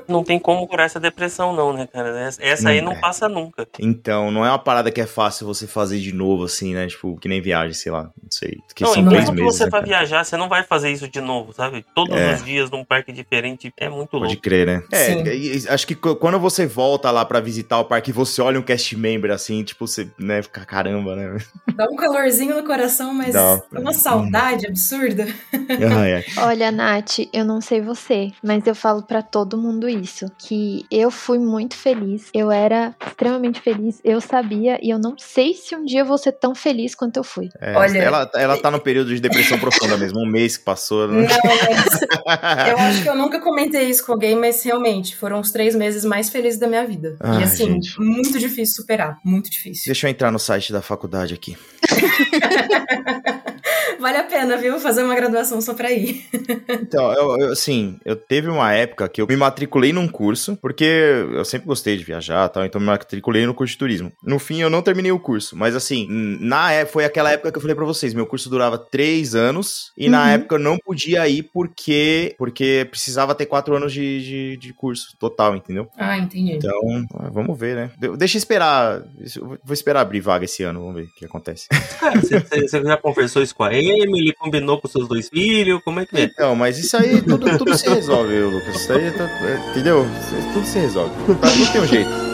Não tem como curar essa depressão, não, né, cara? Essa, essa aí Não não é. passa nunca. Então, não é uma parada que é fácil você fazer de novo, assim, né? Tipo, que nem viagem, sei lá. Não sei. Que não, são e três meses. você né, vai cara? viajar, você não vai fazer isso de novo, sabe? Todos É. os dias num parque diferente é muito Pode louco. crer, né? É, Sim. e- acho que quando você volta lá pra visitar o parque e você olha um cast member assim, tipo, você, né, fica caramba, né? Dá um calorzinho no coração, mas Dá. é uma saudade absurda. Ah, é. Olha, Nath, eu não sei você, mas eu falo pra todo mundo isso, que eu fui muito feliz, eu era extremamente feliz, eu sabia e eu não sei se um dia eu vou ser tão feliz quanto eu fui. É, Olha- ela, ela tá no período de depressão profunda mesmo, um mês que passou. Não, Né? mas eu acho que eu nunca comentei isso com alguém, mas realmente foram os três meses mais felizes da minha vida. Ai, e assim, gente. muito difícil superar. Muito difícil. Deixa eu entrar no site da faculdade aqui. Vale a pena, viu? Fazer uma graduação só pra ir. Então, eu, eu, assim, eu teve uma época que eu me matriculei num curso, porque eu sempre gostei de viajar e tal, então me matriculei no curso de turismo. No fim, eu não terminei o curso, mas assim, na é- foi aquela época que eu falei pra vocês, meu curso durava três anos, e na Uhum. época eu não podia ir porque, porque precisava ter quatro anos de, de, de curso total, entendeu? Ah, entendi. Então, ah, vamos ver, né? De- Deixa eu esperar, vou esperar abrir vaga esse ano, vamos ver o que acontece. Cara, você, você- você já conversou isso com a Emily? Combinou com seus dois filhos? Como é que é? Então, mas isso aí tudo, tudo se resolve, Lucas. Isso aí, tá- entendeu? Isso- Tudo se resolve. Pra tudo tem um jeito.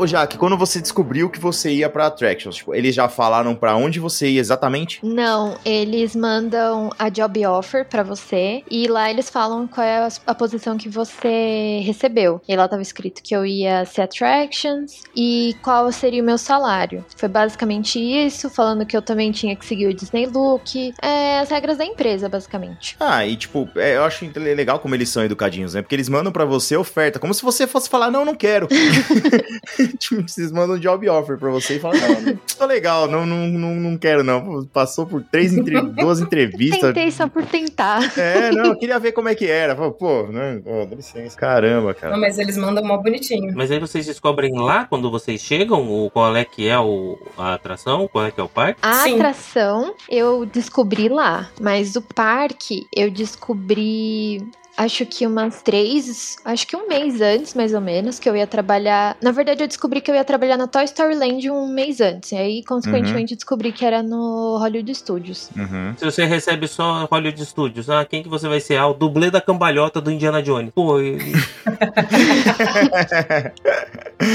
Ô, Jaque, quando você descobriu que você ia pra Attractions, tipo, eles já falaram pra onde você ia exatamente? Não, eles mandam a job offer pra você e lá eles falam qual é a, posição que você recebeu. E lá tava escrito que eu ia ser attractions e qual seria o meu salário. Foi basicamente isso, falando que eu também tinha que seguir o Disney Look, é, as regras da empresa, basicamente. Ah, e tipo, é, eu acho legal como eles são educadinhos, né? Porque eles mandam pra você oferta, como se você fosse falar, não, não quero. tipo, vocês mandam job offer pra você e falam, não, não tô legal, não, não, não, não quero não. Passou por três, entre... duas entrevistas. Tentei só por tentar. É, não, eu queria ver como é que era. Pô, Pô, né? Pô, dá licença. Caramba, Não, cara. mas eles mandam mó bonitinho. Mas aí vocês descobrem lá, quando vocês chegam, o, qual é que é o, a atração, qual é que é o parque? A Sim. atração eu descobri lá, mas o parque eu descobri. Acho que umas três, acho que um mês antes, mais ou menos, que eu ia trabalhar. Na verdade, eu descobri que eu ia trabalhar na Toy Story Land um mês antes. E aí, consequentemente, descobri que era no Hollywood Studios. Uhum. Se você recebe só Hollywood Studios, ah, quem que você vai ser? Ah, o dublê da cambalhota do Indiana Jones. Pô, e-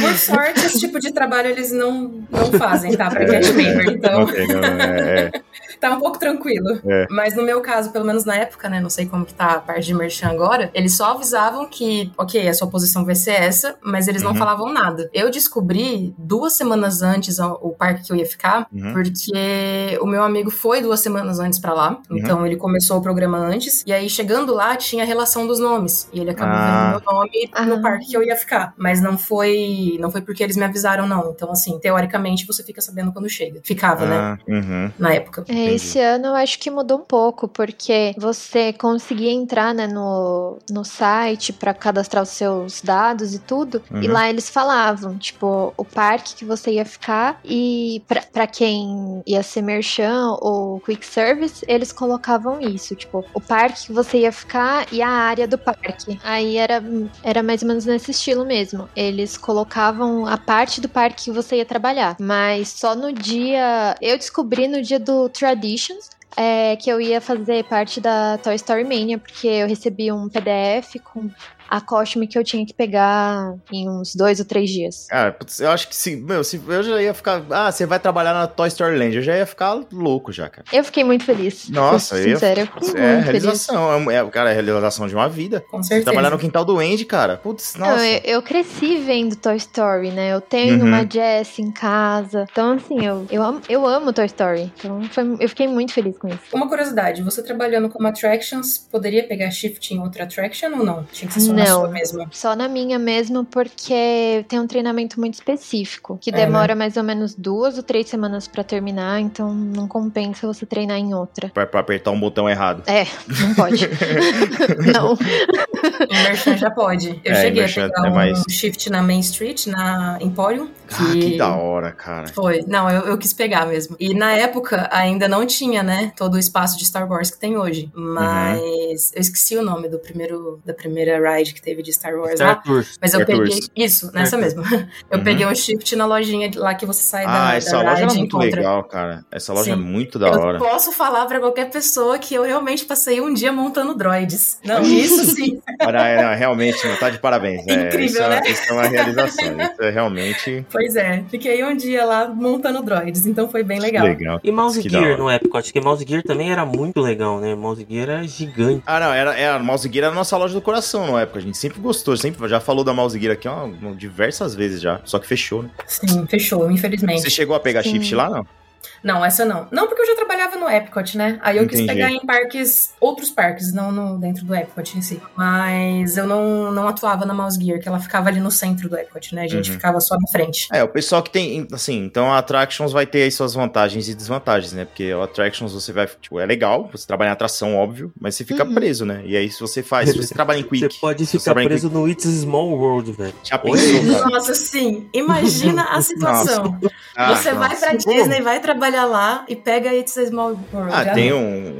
Por sorte, esse tipo de trabalho eles não, não fazem, tá? Pra cast member. Então, não, é, é. tá um pouco tranquilo. É. Mas no meu caso, pelo menos na época, né? Não sei como que tá a parte de merchan agora. Eles só avisavam que, ok, a sua posição vai ser essa, mas eles não Uhum. falavam nada. Eu descobri duas semanas antes o parque que eu ia ficar, Uhum. porque o meu amigo foi duas semanas antes pra lá. Uhum. Então ele começou o programa antes. E aí, chegando lá, tinha a relação dos nomes. E ele acabou Ah. vendo meu nome Ah. no parque que eu ia ficar. Mas não foi, não foi porque eles me avisaram, não. Então, assim, teoricamente, você fica sabendo quando chega. Ficava, né? Ah, uhum. Na época. É, Entendi. esse ano eu acho que mudou um pouco, porque você conseguia entrar né, no, no site pra cadastrar os seus dados e tudo, e Uhum. lá eles falavam, tipo, o parque que você ia ficar, e pra quem ia ser merchan ou quick service, eles colocavam isso, tipo, o parque que você ia ficar e a área do parque. Aí era, era mais ou menos nesse estilo mesmo. Eles colocavam a parte do parque que você ia trabalhar, mas só no dia. Eu descobri no dia do Traditions. É, que eu ia fazer parte da Toy Story Mania, porque eu recebi um PDF com a costume que eu tinha que pegar em uns dois ou três dias. Cara, putz, eu acho que se, meu, se eu já ia ficar. Ah, você vai trabalhar na Toy Story Land, eu já ia ficar louco já, cara. Eu fiquei muito feliz. Nossa, eu sincera, eu fiquei É, muito feliz. realização. É, é, cara, é a realização de uma vida. Com certeza. Trabalhar no quintal do Andy, cara. Putz, Não, nossa. eu, eu cresci vendo Toy Story, né? Eu tenho Uhum. uma Jess em casa. Então, assim, eu, eu, amo, eu amo Toy Story. Então, foi- eu fiquei muito feliz com isso. Uma curiosidade, você trabalhando como attractions, poderia pegar shift em outra attraction ou não? Tinha que ser só Não. sua mesma. Só na minha mesmo, porque tem um treinamento muito específico, que É, demora mais ou menos duas ou três semanas pra terminar, então não compensa você treinar em outra. Pra, pra apertar um botão errado. É, não pode. não. Em Merchant já pode. Eu É, cheguei a Merchant pegar é um mais- shift na Main Street, na Emporium. Ah, que da hora, cara. Foi. Não, eu, eu quis pegar mesmo. E na época ainda não tinha, né, todo o espaço de Star Wars que tem hoje. Mas eu esqueci o nome do primeiro da primeira ride que teve de Star Wars lá. Star Tours. Mas eu Star peguei. Tours. Isso, nessa mesmo. Eu Uhum. peguei um shift na lojinha lá que você sai da, Ah, essa da loja é ride muito encontra. legal, cara. Essa loja é Sim. muito da eu hora. posso falar pra qualquer pessoa que eu realmente passei um dia montando droids. Não, isso sim. Olha, é, não, realmente, não, tá de parabéns. É, Incrível, isso, é, né? isso é uma realização. Isso é realmente Pois é, fiquei um dia lá montando droids, então foi bem legal. legal. E Mouse Que Gear no Epcot, que Mouse Gear também era muito legal, né? Mouse Gear era gigante. Ah, não, era, era, Mouse Gear era a nossa loja do coração na época. A gente sempre gostou, sempre já falou da Mouse Gear aqui ó, diversas vezes já. Só que fechou, né? Sim, fechou, infelizmente. Você chegou a pegar Sim. shift lá, não? Não, essa não. Não, porque eu já trabalhava no Epcot, né? Aí eu quis Entendi. pegar em parques, outros parques, não no, dentro do Epcot em si. Mas eu não, não atuava na Mouse Gear, que ela ficava ali no centro do Epcot, né? A gente Uhum. ficava só na frente. É, o pessoal que tem, assim, então a Attractions vai ter aí suas vantagens e desvantagens, né? Porque o Attractions você vai, tipo, é legal, você trabalha em atração, óbvio, mas você fica Uhum. preso, né? E aí se você faz, se você trabalha em Quick, Você pode ficar preso no It's Small World, velho. Já pensou? Nossa, sim. Imagina a situação. Ah, Você vai nossa. pra Disney, vai trabalhar lá e pega It's a Small World. Ah, Já tem não. um.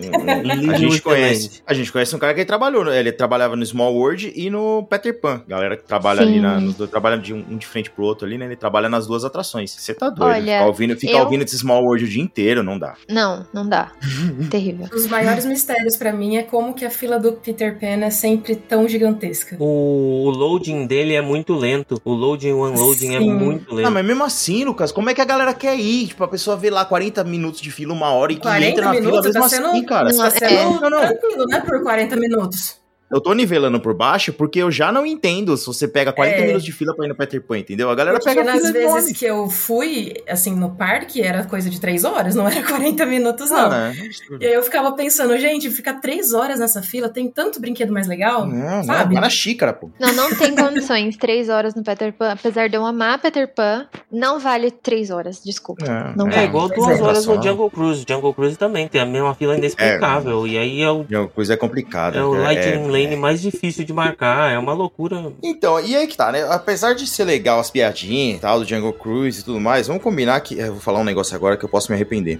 um- a gente conhece. A gente conhece um cara que ele trabalhou. né? Ele trabalhava no Small World e no Peter Pan. Galera que trabalha Sim. ali na. dois- trabalha de um, um de frente pro outro ali, né? Ele trabalha nas duas atrações. Você tá doido. Olha, ficar ouvindo, ficar eu- ouvindo esse Small World o dia inteiro, não dá. Não, não dá. Terrível. Um dos maiores mistérios pra mim é como que a fila do Peter Pan é sempre tão gigantesca. O, o loading dele é muito lento. O loading e o unloading é Sim. muito Ah, lento. mas mesmo assim, Lucas, como é que a galera quer ir? Tipo, a pessoa vê lá 40 minutos de fila, uma hora e que 40 entra na fila minutos? mesmo Tá sendo- assim, cara. Não, Tá sendo é. Não, não. tranquilo, né? Por 40 minutos. Eu tô nivelando por baixo porque eu já não entendo se você pega 40 É. minutos de fila pra ir no Peter Pan, entendeu? A galera Porque pega nas fila vezes enorme. que eu fui, assim, no parque, era coisa de 3 horas, não era 40 minutos, não. Ah, é absurdo. E aí eu ficava pensando, gente, ficar 3 horas nessa fila, tem tanto brinquedo mais legal, Não, não, sabe? vai na xícara, pô. Não, não tem condições. Três horas no Peter Pan. Apesar de eu amar Peter Pan, não vale três horas. Desculpa. Não É igual Pois duas é. horas no Jungle Cruise. Jungle Cruise também tem a mesma fila inexplicável. E aí é o, É uma coisa complicada. é o é- Lightning é- Lane mais difícil de marcar. É uma loucura. Então, e aí que tá, né? Apesar de ser legal as piadinhas e tal, do Jungle Cruise e tudo mais, vamos combinar que. Eu vou falar um negócio agora que eu posso me arrepender.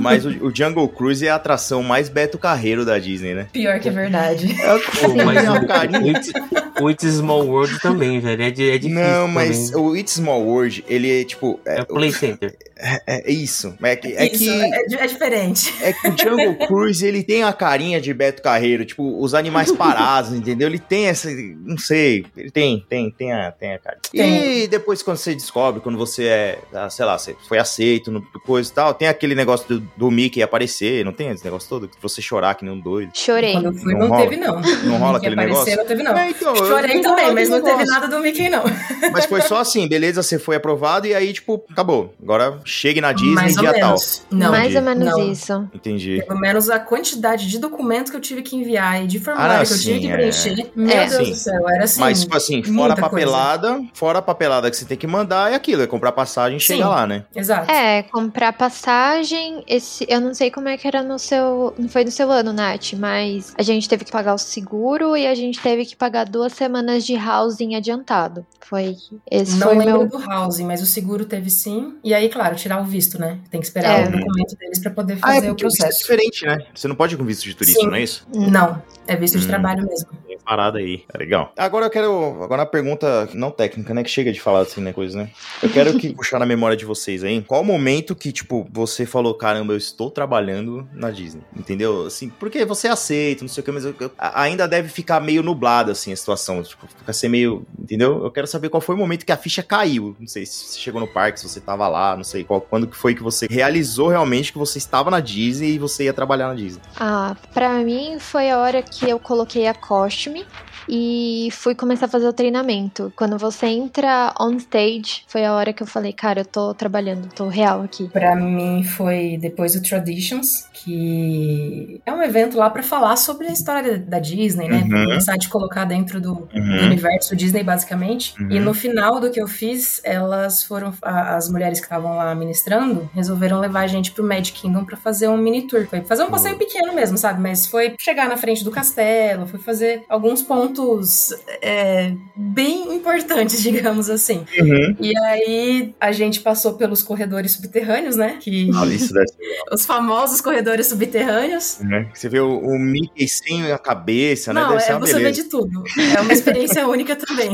Mas o, o Jungle Cruise é a atração mais Beto Carreiro da Disney, né? Pior que é verdade. É o Pô, mas tem uma o, o, It's, o Small World também, velho. É, di- é difícil. Não, mas também. o It's Small World, ele é tipo. É, É Play Center. É- é isso. É que, é Isso, que, é, é diferente. é que o Jungle Cruise, ele tem a carinha de Beto Carreiro, tipo, os animais parados, entendeu? Ele tem essa. Não sei. Ele tem, tem, tem a, tem a cara. Tem. E depois, quando você descobre, quando você é, ah, sei lá, você foi aceito no coisa e tal, tem aquele negócio do, do Mickey aparecer, não tem esse negócio todo? Que você chorar que nem um doido. Chorei. Quando eu fui, Não não, rola? teve, não. Não rola Que aquele aparecer, negócio? não teve, não. É, então, Chorei não também, mas não teve nada do Mickey, não. Mas foi só assim, beleza, você foi aprovado e aí, tipo, acabou. Agora chegue na Disney Mais ou dia tal. menos. Não. Mais ou menos não. isso. Entendi. Pelo menos a quantidade de documentos que eu tive que enviar e de formulário Ah, não, que eu tive sim, que é. preencher. Meu É. Deus Sim. do céu, era assim. Mas, tipo assim, fora a muita coisa. papelada, fora a papelada que você tem que mandar, é aquilo, é comprar passagem e Sim. chegar lá, né? Exato. É, comprar passagem, esse, eu não sei como é que era no seu, não foi no seu ano, Nath, mas a gente teve que pagar o seguro e a gente teve que pagar duas semanas de housing adiantado. Foi, esse Não foi lembro meu, do housing, mas o seguro teve sim. E aí, claro, tirar o visto, né? Tem que esperar É. o documento deles pra poder Ah, é fazer o porque o visto é processo. diferente, né? Você não pode ir com visto de turista, Sim. não é isso? Não, é visto de Hum. trabalho mesmo. Parada aí. É legal. Agora eu quero. Agora uma pergunta não técnica, né? Que chega de falar assim, né? Coisa, né? Eu quero que puxar na memória de vocês aí. Qual o momento que, tipo, você falou, caramba, eu estou trabalhando na Disney? Entendeu? Assim, porque você aceita, não sei o que, mas eu- eu- ainda deve ficar meio nublada, assim, a situação. Tipo, fica ser meio. Entendeu? Eu quero saber qual foi o momento que a ficha caiu. Não sei se você chegou no parque, se você tava lá, não sei qual, quando que foi que você realizou realmente que você estava na Disney e você ia trabalhar na Disney. Ah, pra mim foi a hora que eu coloquei a costume み？E fui começar a fazer o treinamento. Quando você entra on stage, foi a hora que eu falei, cara, eu tô trabalhando, tô real aqui. Pra mim foi depois do Traditions, que é um evento lá pra falar sobre a história da Disney, né? Uhum. Começar a te colocar dentro do, do Uhum. universo Disney, basicamente. Uhum. E no final do que eu fiz, elas foram, as mulheres que estavam lá ministrando, resolveram levar a gente pro Magic Kingdom pra fazer um mini tour. Foi fazer um passeio pequeno mesmo, sabe? Mas foi chegar na frente do castelo, foi fazer alguns pontos é, bem importantes, digamos assim. Uhum. E aí a gente passou pelos corredores subterrâneos, né? Que Ah, isso deve os famosos corredores subterrâneos. né? Você vê o, o Mickey sem a cabeça, né? Não, Deve ser é, uma você vê beleza. de tudo. É uma experiência única também.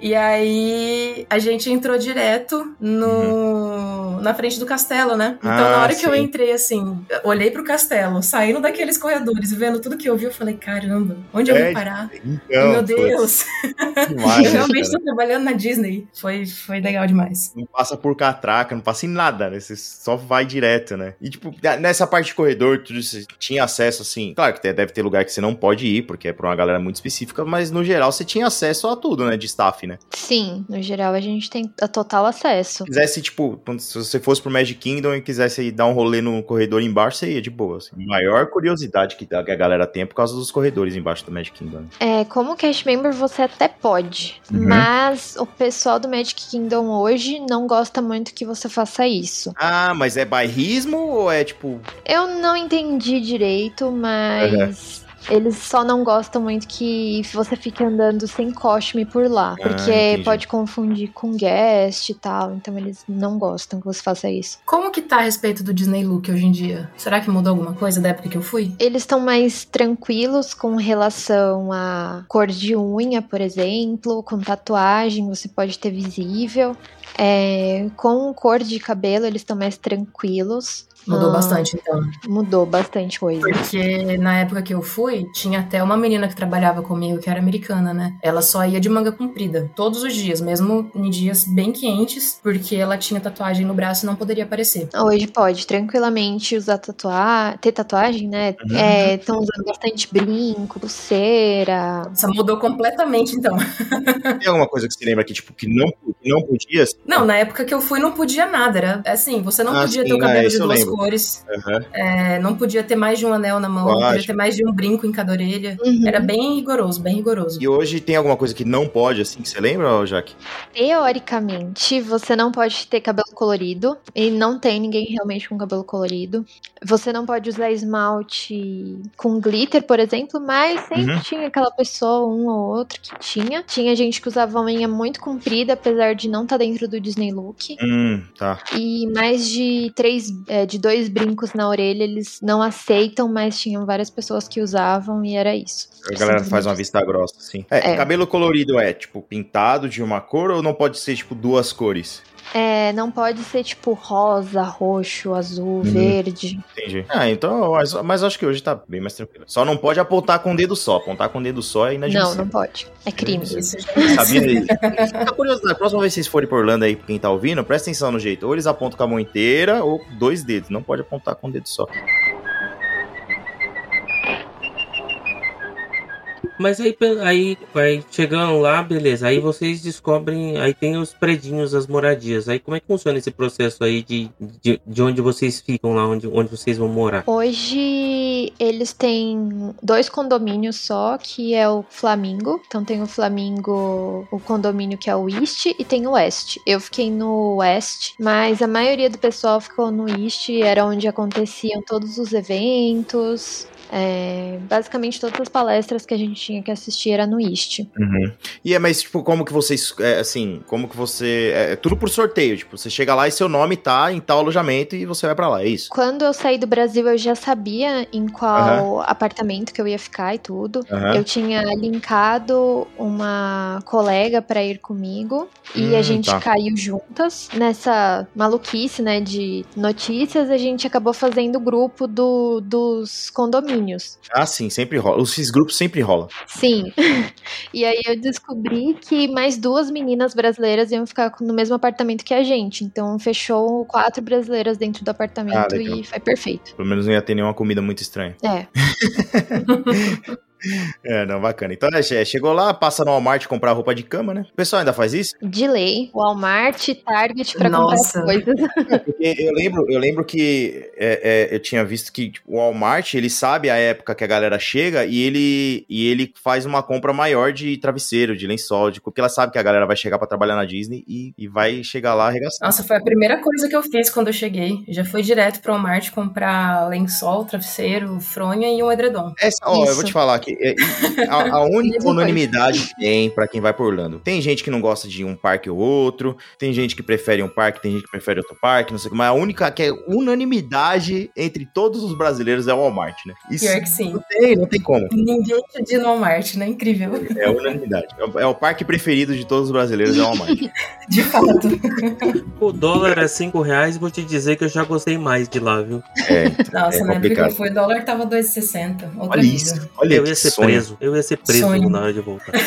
e aí a gente entrou direto no na frente do castelo, né? Então Ah, na hora que eu sim. entrei assim, olhei pro castelo, saindo daqueles corredores e vendo tudo que eu vi, eu falei, caramba, onde eu É, vou parar? Então, Meu Deus! demais, eu né, realmente tô trabalhando na Disney. Foi, foi legal demais. Não passa por catraca, não passa em nada, né? Você só vai direto, né? E, tipo, nessa parte de corredor, tudo isso, você tinha acesso, assim... Claro que deve ter lugar que você não pode ir, porque é pra uma galera muito específica, mas, no geral, você tinha acesso a tudo, né? De staff, né? Sim, no geral a gente tem a total acesso. Se quisesse, tipo, se você fosse pro Magic Kingdom e quisesse dar um rolê no corredor embaixo, você ia de boa. Assim. Maior curiosidade que a que a galera tem é por causa dos corredores embaixo do Magic Kingdom. né? É, como cast member você até pode, Uhum. mas o pessoal do Magic Kingdom hoje não gosta muito que você faça isso. Ah, mas é bairrismo ou é, tipo... Eu não entendi direito, mas eles só não gostam muito que você fique andando sem costume por lá, Ah, porque entendi. pode confundir com guest e tal, então eles não gostam que você faça isso. Como que tá a respeito do Disney Look hoje em dia? Será que mudou alguma coisa da época que eu fui? Eles estão mais tranquilos com relação a cor de unha, por exemplo, com tatuagem, você pode ter visível. É, com cor de cabelo, eles estão mais tranquilos. Mudou Ah, bastante, então. Mudou bastante coisa. Porque na época que eu fui, tinha até uma menina que trabalhava comigo, que era americana, né? Ela só ia de manga comprida, todos os dias, mesmo em dias bem quentes, porque ela tinha tatuagem no braço e não poderia aparecer. Hoje pode tranquilamente usar tatuagem, ter tatuagem, né? Uhum. Estão usando bastante brinco, pulseira. Nossa, mudou completamente, então. Tem alguma coisa que você lembra que, tipo, que não, que não podia? assim? Não, na época que eu fui não podia nada. Era assim, você não Ah, podia sim, ter o cabelo isso de duas. Cores, Aham. é, não podia ter mais de um anel na mão, não podia ter mais de um brinco em cada orelha. Uhum. Era bem rigoroso, bem rigoroso. E hoje tem alguma coisa que não pode, assim, que você lembra, Jaque? Teoricamente, você não pode ter cabelo colorido. E não tem ninguém realmente com cabelo colorido. Você não pode usar esmalte com glitter, por exemplo, mas sempre Uhum. tinha aquela pessoa, um ou outro, que tinha. Tinha gente que usava unha muito comprida, apesar de não estar dentro do Disney Look. Hum, tá. E mais de três, é, de dois brincos na orelha, eles não aceitam, mas tinham várias pessoas que usavam e era isso. A galera faz uma vista grossa, assim. É, É. cabelo colorido é, tipo, pintado de uma cor ou não pode ser, tipo, duas cores? É, não pode ser tipo rosa, roxo, azul, verde. Entendi. Ah, então, mas, mas acho que hoje tá bem mais tranquilo. Só não pode apontar com o dedo só. Apontar com o dedo só é Não, inadmissível. não pode. É crime. Isso já Sabia? Fica curioso, na próxima vez que vocês forem por Orlando aí, quem tá ouvindo, presta atenção no jeito. Ou eles apontam com a mão inteira ou dois dedos. Não pode apontar com o dedo só. Mas aí, aí vai chegando lá, beleza. Aí vocês descobrem, aí tem os predinhos, as moradias. Aí como é que funciona esse processo aí de, de, de onde vocês ficam lá, onde, onde vocês vão morar? Hoje eles têm dois condomínios só, que é o Flamingo. Então tem o Flamingo, o condomínio que é o East, e tem o West. Eu fiquei no West, mas a maioria do pessoal ficou no East, era onde aconteciam todos os eventos. É, basicamente todas as palestras que a gente tinha que assistir era no East. Uhum. E é, mas, tipo, como que vocês. É, assim, como que você. É, é tudo por sorteio. Tipo, você chega lá e seu nome tá em tal alojamento e você vai pra lá, é isso? Quando eu saí do Brasil, eu já sabia em qual apartamento que eu ia ficar e tudo. Aham. Eu tinha linkado uma colega pra ir comigo e Hum, a gente tá. caiu juntas nessa maluquice, né, de notícias. A gente acabou fazendo o grupo do, dos condomínios. Ah, sim, sempre rola. Esses grupos sempre rolam. Sim. e aí eu descobri que mais duas meninas brasileiras iam ficar no mesmo apartamento que a gente. Então fechou quatro brasileiras dentro do Ah, apartamento legal. e foi perfeito. Pelo menos não ia ter nenhuma comida muito estranha. É. É, não, bacana. Então, é, che- chegou lá, passa no Walmart comprar roupa de cama, né? O pessoal ainda faz isso? Delay, Walmart, Target pra comprar Nossa. coisas. Porque eu lembro, eu lembro que é, é, eu tinha visto que tipo, o Walmart, ele sabe a época que a galera chega e ele, e ele faz uma compra maior de travesseiro, de lençol, de, porque ela sabe que a galera vai chegar pra trabalhar na Disney e, e vai chegar lá arregaçando. Nossa, foi a primeira coisa que eu fiz quando eu cheguei. Já fui direto pro Walmart comprar lençol, travesseiro, fronha e um edredom. Essa, ó, eu Isso. vou te falar que é, a, a única unanimidade que tem pra quem vai por Orlando. Tem gente que não gosta de um parque ou outro, tem gente que prefere um parque, tem gente que prefere outro parque, não sei o que, mas a única que é unanimidade entre todos os brasileiros é o Walmart, né? Isso Pior que sim. não tem, não tem como. Ninguém pedia no Walmart, né? Incrível. É unanimidade. É o, é o parque preferido de todos os brasileiros, é o Walmart. De fato. O dólar é 5 reais, vou te dizer que eu já gostei mais de lá, viu? É, Nossa, É na época que eu fui, o dólar tava 2,60. Outra olha vida. isso. Olha Eu ia ser Sonho. preso. Eu ia ser preso Sonho. na hora de voltar.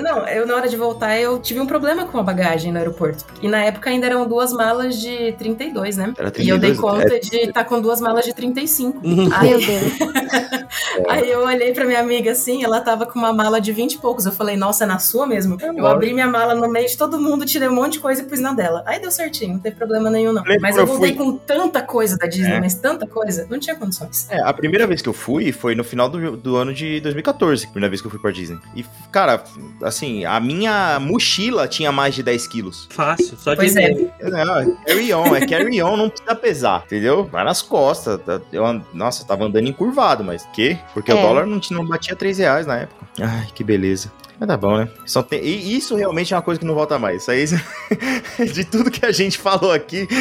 Não, eu na hora de voltar eu tive um problema com a bagagem no aeroporto. E na época ainda eram duas malas de 32, né? Era E eu dei 32, conta é. de estar com duas malas de 35. Meu Aí, Deus. aí eu olhei pra minha amiga assim, ela tava com uma mala de 20 e poucos. Eu falei, nossa, é na sua mesmo? Eu lógico. abri minha mala no meio de todo mundo, tirei um monte de coisa e pus na dela. Aí deu certinho, não teve problema nenhum, não. Lembra Mas eu eu voltei fui? com tanta coisa da Disney, É. mas tanta coisa, não tinha condições. É, a primeira vez que eu fui foi no final do, do ano de 2014, a primeira vez que eu fui pra Disney. E, cara, assim, a minha mochila tinha mais de 10 quilos. Fácil, só de Pois é. ver. Não, é carry on, é carry on, não precisa pesar, entendeu? Vai nas costas. tá- Eu, nossa, eu tava andando encurvado, mas que? Porque o É. dólar não, tinha- não batia 3 reais na época. Ai, que beleza. Mas tá bom, né? Só tem, e isso realmente é uma coisa que não volta mais. Isso aí, de tudo que a gente falou aqui.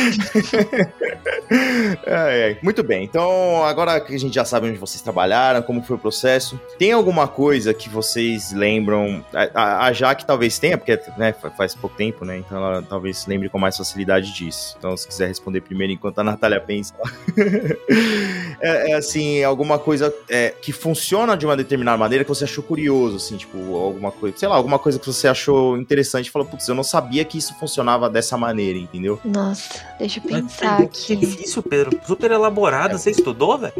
Ai, ai. Muito bem, então agora que a gente já sabe onde vocês trabalharam, como foi o processo, tem alguma coisa que vocês lembram? A, a, Jaque talvez tenha, porque né, fa- faz pouco tempo, né? Então ela talvez lembre com mais facilidade disso. Então, se quiser responder primeiro enquanto a Natália pensa. é, é, assim, alguma coisa é, que funciona de uma determinada maneira que você achou curioso, assim, tipo, alguma coisa, sei lá, alguma coisa que você achou interessante e falou, putz, eu não sabia que isso funcionava dessa maneira, entendeu? Nossa, deixa eu Mas, pensar Que aqui. difícil, Pedro. Super elaborado. Você estudou, velho?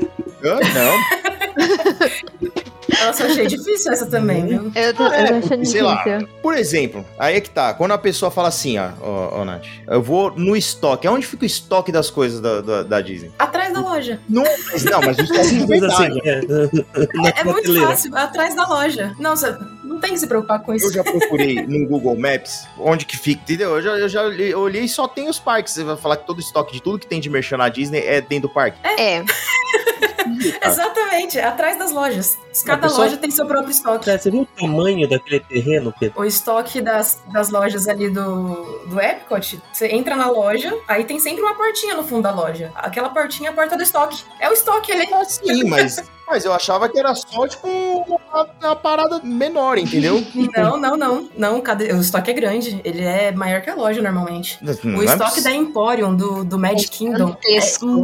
Ah, não. Nossa, eu achei difícil essa também, viu? Eu tô, É, eu tô achando porque, sei lá, difícil. Por exemplo, aí é que tá. Quando a pessoa fala assim, ó, ó, ó Nath, eu vou no estoque. Onde fica o estoque das coisas da, da, da Disney? Atrás da loja. Não, mas, não, mas o estoque Mas assim, é, na É muito fácil, atrás da loja. Não, você tem que se preocupar com isso. Eu já procurei no Google Maps onde que fica, entendeu? Eu já, eu já olhei, eu olhei e só tem os parques. Você vai falar que todo o estoque de tudo que tem de merchan na Disney é dentro do parque. É, Exatamente, atrás das lojas. Cada pessoa- loja tem seu próprio estoque. Cara, Você viu o tamanho daquele terreno, Pedro? O estoque das, das lojas ali do, do Epcot, você entra na loja, aí tem sempre uma portinha no fundo da loja. Aquela portinha é a porta do estoque. É o estoque ali. Sim, mas, mas eu achava que era só, tipo, uma, uma parada menor, entendeu? Não, não, não. Não, cada, o estoque é grande. Ele é maior que a loja normalmente. Não O é estoque da Emporium, do, do Magic Kingdom. É,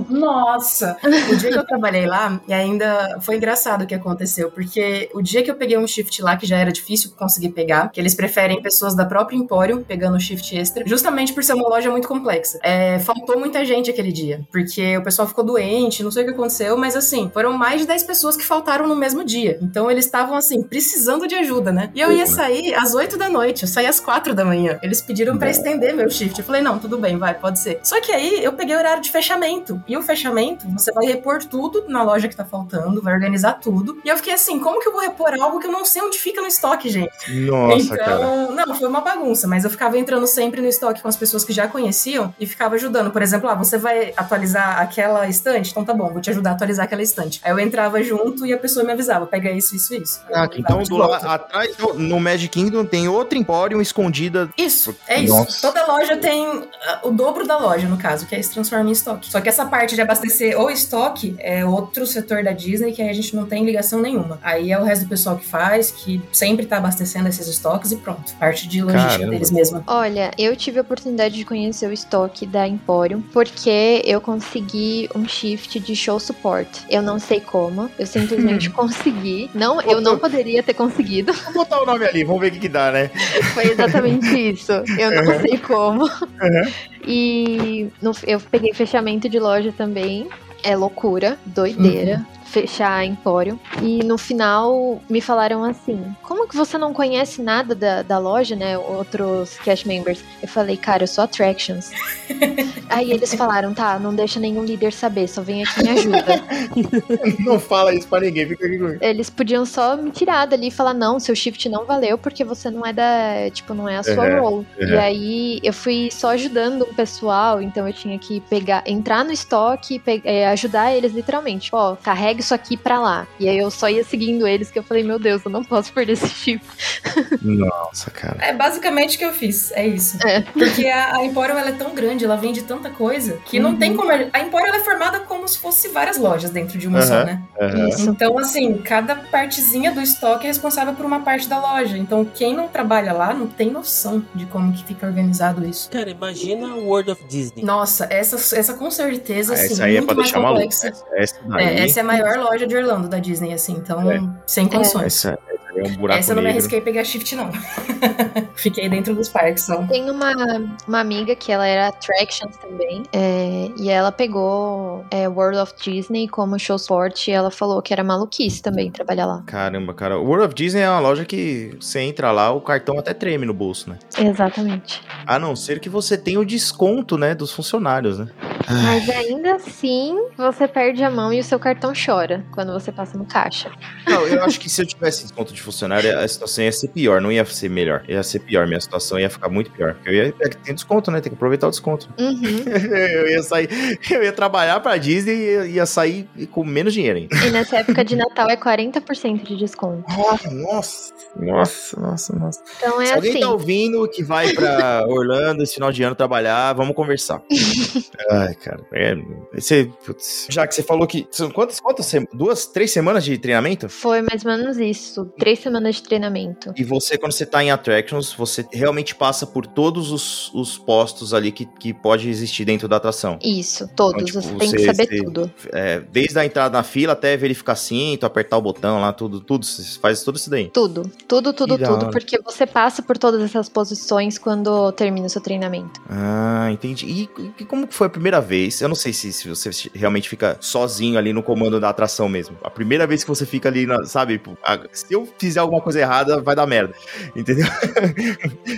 nossa! O dia que eu trabalhei lá, e ainda foi engraçado o que aconteceu, porque o dia que eu peguei um shift lá, que já era difícil conseguir pegar, que eles preferem pessoas da própria Emporium pegando o shift extra, justamente por ser uma loja muito complexa. É, faltou muita gente aquele dia, porque o pessoal ficou doente, não sei o que aconteceu, mas assim, foram mais de 10 pessoas que faltaram no mesmo dia. Então eles estavam assim, precisando de ajuda, né? E eu ia sair às 8 da noite, eu saí às 4 da manhã. Eles pediram pra estender meu shift. Eu falei, não, tudo bem, vai, pode ser. Só que aí eu peguei o horário de fechamento. E o fechamento, você vai repor tudo na loja que tá faltando, vai organizar tudo. E eu fiquei assim, como que eu vou repor algo que eu não sei onde fica no estoque, gente? Nossa, então, cara. não, foi uma bagunça, mas eu ficava entrando sempre no estoque com as pessoas que já conheciam e ficava ajudando. Por exemplo, ah, você vai atualizar aquela estante? Então tá bom, vou te ajudar a atualizar aquela estante. Aí eu entrava junto e a pessoa me avisava, pega isso, isso, isso. Ah, então do la- volta. atrás, no- Magic Kingdom, tem outra Emporium escondida. Isso, é isso. Nossa. Toda loja tem ah, o dobro da loja, no caso, que aí se transforma em estoque. Só que essa parte de abastecer o estoque é outro setor da Disney que aí a gente não tem ligação nenhuma. Aí é o resto do pessoal que faz, que sempre tá abastecendo esses estoques e pronto. Parte de logística Caramba. deles mesmo. Olha, eu tive a oportunidade de conhecer o estoque da Emporium porque eu consegui um shift de show support. Eu não sei como, eu simplesmente consegui. Não, eu não poderia ter conseguido. Vou botar o nome ali, vamos ver o que, que dá, né? Foi exatamente isso. Eu não sei como. E no- eu peguei fechamento de loja também. É loucura, doideira. Fechar Empório. E no final me falaram assim: Como que você não conhece nada da, da loja, né? Outros cast members. Eu falei, cara, eu sou Attractions. Aí eles falaram: tá, não deixa nenhum líder saber, só vem aqui e me ajuda. Não fala isso pra ninguém, fica aqui comigo. Eles podiam só me tirar dali e falar: não, seu shift não valeu porque você não é da. Tipo, não é a sua Uhum, role. uhum. E aí eu fui só ajudando o pessoal, então eu tinha que pegar, entrar no estoque e pe- é, ajudar eles literalmente. Ó, carrega isso aqui pra lá. E aí eu só ia seguindo eles, que eu falei: meu Deus, eu não posso perder esse shift. Nossa, cara. É basicamente o que eu fiz, é isso. É. Porque a, a Emporium ela é tão grande, ela vende tanta coisa, que não Uhum. tem como. A Emporium ela é formada como se fosse várias lojas dentro de uma só, Aham. né? Isso. Então, assim, cada partezinha do estoque é responsável por uma parte da loja. Então, quem não trabalha lá não tem noção de como que fica organizado isso. Cara, imagina o World of Disney. Nossa, essa, essa com certeza, Ah, assim, essa aí é muito pra mais deixar maluco. complexa. Essa, essa. É, essa é maior maior loja de Orlando da Disney, assim, então É. sem condições. Essa, essa é um buraco Essa eu não me arrisquei pegar shift, não. Fiquei dentro dos parques só. Tem uma, uma amiga que ela era Attractions também, é, e ela pegou é, World of Disney como show sport e ela falou que era maluquice também trabalhar lá. Caramba, cara. O World of Disney é uma loja que você entra lá, o cartão até treme no bolso, né? Exatamente. A não ser que você tenha o desconto, né, dos funcionários, né? Mas ainda assim, você perde a mão e o seu cartão chora quando você passa no caixa. Não, eu acho que se eu tivesse desconto de funcionário, a situação ia ser pior, não ia ser melhor. Ia ser pior, minha situação ia ficar muito pior. Porque eu ia é que tem desconto, né? Tem que aproveitar o desconto. Uhum. eu ia sair, eu ia trabalhar pra Disney e ia- ia sair com menos dinheiro ainda. E nessa época de Natal é 40% de desconto. Nossa, nossa, nossa, nossa. Então é Se alguém assim. tá ouvindo que vai pra Orlando esse final de ano trabalhar, vamos conversar. Ai, cara. É, você, putz, já que você falou que. São quantas, quantas? Duas, três semanas de treinamento? Foi mais ou menos isso. Três semanas de treinamento. E você, quando você tá em Attractions, você realmente passa por todos os, os postos ali que, que pode existir dentro da atração. Isso, todos. Então, tipo, você tem que saber você- tudo. É, desde a entrada na fila até verificar cinto, apertar o botão lá, tudo, tudo. Você faz tudo isso daí. Tudo, tudo, tudo, Que da tudo. Porque você passa por todas essas posições quando termina o seu treinamento. Ah, entendi. E, e como foi a primeira vez? Eu não sei se, se você realmente fica sozinho ali no comando da atração mesmo. A primeira vez que você fica ali, na- sabe? tipo, a- se eu fizer alguma coisa errada, vai dar merda. Entendeu?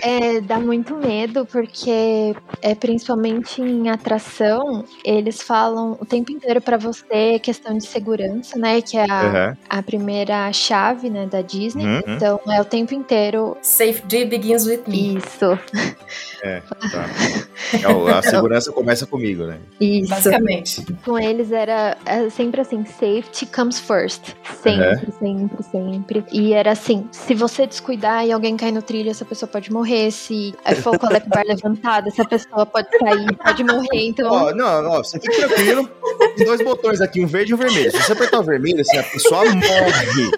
É, dá muito medo, porque é principalmente em atração, eles falam o tempo inteiro pra você questão de segurança, né? Que é a, Aham. a primeira chave, né, da Disney. Uhum. Então é o tempo inteiro Safety begins with me. isso, Tá. É, A segurança começa comigo, né? isso. Basicamente. Com eles era é, sempre assim, safety comes first. Sempre, sempre, sempre. E era assim, se você descuidar e alguém cair no trilho, essa pessoa pode morrer. Se for com a lap bar levantada, essa pessoa pode cair, pode morrer. Então, Ó, não, ó, você fica tranquilo. Tem dois botões aqui, um verde e um vermelho. Se você apertar o vermelho, assim, a pessoa morre.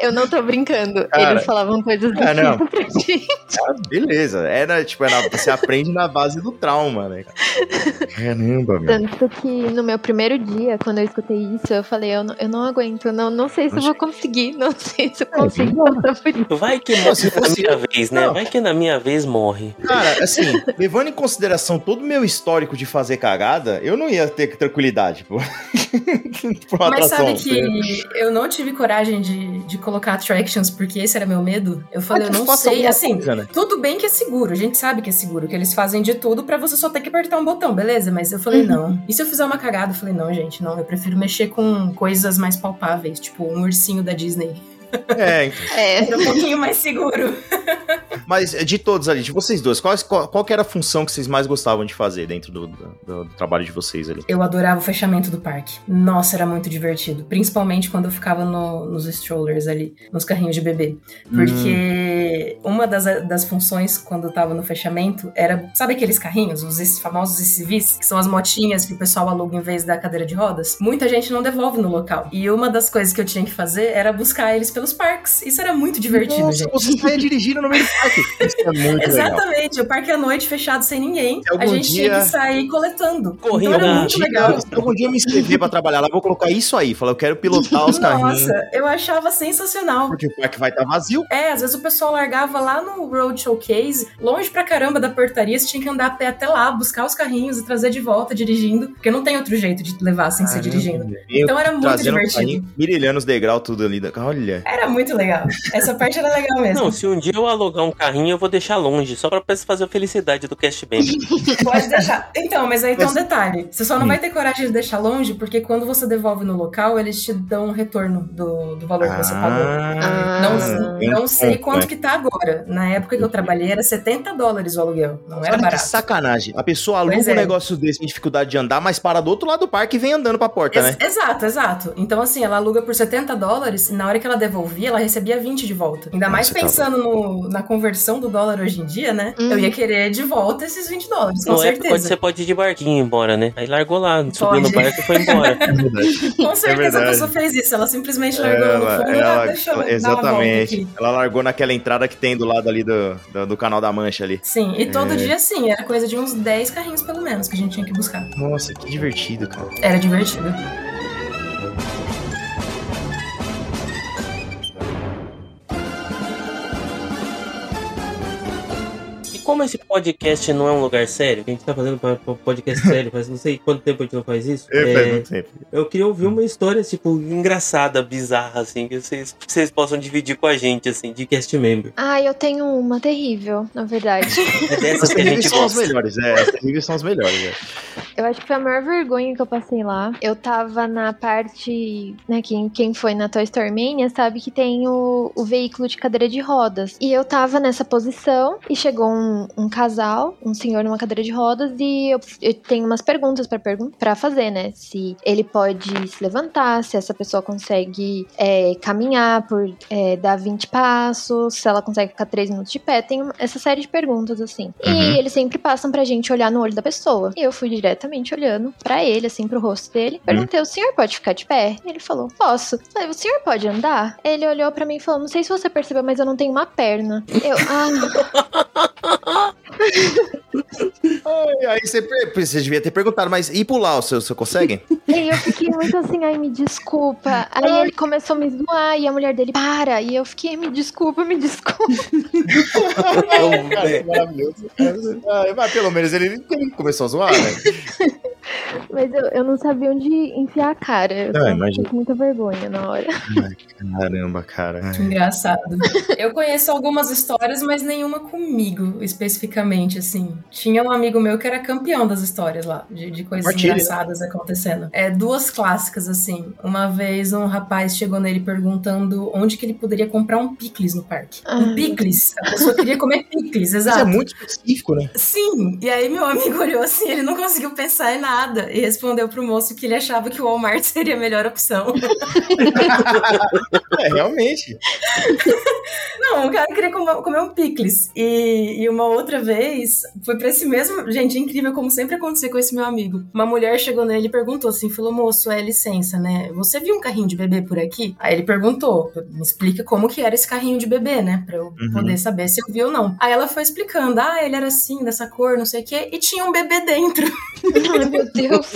eu não tô brincando. Cara, Eles falavam coisas do ah, não. pra gente. Ah, beleza. Era, tipo, era, você aprende na base do trauma, né? cara? Caramba, meu. Tanto que no meu primeiro dia, quando eu escutei isso, eu falei, eu não, eu não aguento, eu não, não sei se eu vou conseguir, não sei se eu consigo por isso. Vai que Não, se morre na fosse- minha vez, né? Não. Vai que na minha vez morre. Cara, assim, levando em consideração todo o meu histórico de fazer cagada, eu não ia ter tranquilidade, pô. Mas sabe que eu não tive coragem de, de colocar attractions porque esse era meu medo? Eu falei, eu não sei. Assim, coisa, né? tudo bem que é seguro, a gente sabe que é seguro, que eles fazem de tudo pra você só ter que apertar um botão, beleza? Mas eu falei, Uhum. não. E se eu fizer uma cagada? Eu falei, não, gente, não. Eu prefiro mexer com coisas mais palpáveis, tipo um ursinho da Disney. É, então. É, É um pouquinho mais seguro. Mas de todos ali, de vocês dois, qual, qual, qual que era a função que vocês mais gostavam de fazer dentro do, do- do trabalho de vocês ali? Eu adorava o fechamento do parque. Nossa, era muito divertido. Principalmente quando eu ficava no- nos strollers ali, nos carrinhos de bebê. Porque uma das, das funções quando eu tava no fechamento era. Sabe aqueles carrinhos, os famosos SUVs, que são as motinhas que o pessoal aluga em vez da cadeira de rodas? Muita gente não devolve no local. E uma das coisas que eu tinha que fazer era buscar eles pelos parques. Isso era muito divertido, Nossa, gente. você saia dirigindo no meio do parque. Isso é muito legal. Exatamente, o parque à noite fechado sem ninguém. Algum A gente dia- tinha que sair coletando. Correndo então era muito Dia- legal. Se algum dia eu me inscrever pra trabalhar lá, vou colocar isso aí. Falar, eu quero pilotar os carrinhos. Nossa, eu achava sensacional. Porque o parque vai estar vazio. É, às vezes o pessoal largava lá no Road Showcase, longe pra caramba da portaria, você tinha que andar a pé até lá, buscar os carrinhos e trazer de volta dirigindo, porque não tem outro jeito de levar sem ser dirigindo. Então era muito um divertido. carrinho, mirilhando os degraus tudo ali. da- Olha. Era muito legal. Essa parte era legal mesmo. Não, se um dia eu alugar um carrinho, eu vou deixar longe, só pra fazer a felicidade do cast member. Pode deixar. Então, mas aí tem um detalhe. Você só não Hum. vai ter coragem de deixar longe, porque quando você devolve no local, eles te dão um retorno do, do valor que você pagou. Ah. Não, tem um não sei ponto, quanto né? que tá agora. Na época que eu trabalhei era 70 dólares o aluguel. Não era Olha que barato. sacanagem. A pessoa aluga Pois um é. negócio desse, tem dificuldade de andar, mas para do outro lado do parque e vem andando pra porta, né? Ex- Exato, exato. Então, assim, ela aluga por 70 dólares e na hora que ela devolvia, ela recebia 20 de volta. Ainda mais Nossa, tá pensando no- na conversão do dólar hoje em dia, né? Hum. Eu ia querer de volta esses 20 dólares, com Não é pode, certeza. você pode ir de barquinho embora, né? Aí largou lá, subiu no Pode. barco e foi embora. É. Com certeza a verdade. pessoa fez isso. Ela simplesmente largou no Ela, fundo ela- ah, deixa eu exatamente. Ela largou naquela entrada que tem do lado ali do, do, do canal da Mancha ali. Sim, e todo É. dia sim, era coisa de uns 10 carrinhos pelo menos que a gente tinha que buscar. Nossa, que divertido, cara. Era divertido. Como esse podcast não é um lugar sério, que a gente tá fazendo podcast sério, faz não sei quanto tempo a gente não faz isso. É, é, faz muito tempo. eu queria ouvir uma história, tipo, engraçada, bizarra, assim, que vocês, que vocês possam dividir com a gente, assim, de cast member. Ah, eu tenho uma terrível, na verdade. É dessas As que a gente terríveis são as melhores, é. As terríveis são as melhores, é. Eu acho que foi a maior vergonha que eu passei lá. Eu tava na parte, né, quem, quem foi na Toy Story Mania sabe que tem o, o veículo de cadeira de rodas. E eu tava nessa posição e chegou um, um casal, um senhor numa cadeira de rodas e eu, eu tenho umas perguntas pra, pergun fazer, né? Se ele pode se levantar, se essa pessoa consegue é, caminhar por é, dar 20 passos, se ela consegue ficar 3 minutos de pé. Tem essa série de perguntas, assim. Uhum. E eles sempre passam pra gente olhar no olho da pessoa. E eu fui diretamente olhando pra ele, assim, pro rosto dele. Perguntei, o senhor pode ficar de pé? Ele falou, posso. Falei, o senhor pode andar? Ele olhou pra mim e falou, não sei se você percebeu, mas eu não tenho uma perna. Eu, ah, Ai, Aí você, você devia ter perguntado, mas e pular, o seu, você consegue? e eu fiquei muito assim, ai, me desculpa. Aí ele começou a me zoar e a mulher dele, para. E eu fiquei, me desculpa, me desculpa. Cara, maravilhoso. Ah, mas pelo menos ele, ele começou a zoar, né? Mas eu, eu não sabia onde enfiar a cara. Eu Ah, tava imagino. com muita vergonha na hora. Caramba, cara. Que engraçado. Eu conheço algumas histórias, mas nenhuma comigo, especificamente, assim. Tinha um amigo meu que era campeão das histórias lá, de, de coisas engraçadas acontecendo. É, duas clássicas, assim. Uma vez um rapaz chegou nele perguntando onde que ele poderia comprar um picles no parque. Ah. Um picles. A pessoa queria comer picles, Isso exato. é muito específico, né? Sim, e aí meu amigo olhou assim, ele não conseguiu pensar em nada e respondeu pro moço que ele achava que o Walmart seria a melhor opção. É, realmente. Não, o cara queria comer, um picles. E, e uma outra vez, foi pra esse mesmo. Gente, é incrível como sempre acontecia com esse meu amigo. Uma mulher chegou nele e perguntou assim: falou, moço, é licença, né? Você viu um carrinho de bebê por aqui? Aí ele perguntou: me explica como que era esse carrinho de bebê, né? Pra eu Uhum. poder saber se eu vi ou não. Aí ela foi explicando: ah, ele era assim, dessa cor, não sei o quê, e tinha um bebê dentro. Deus.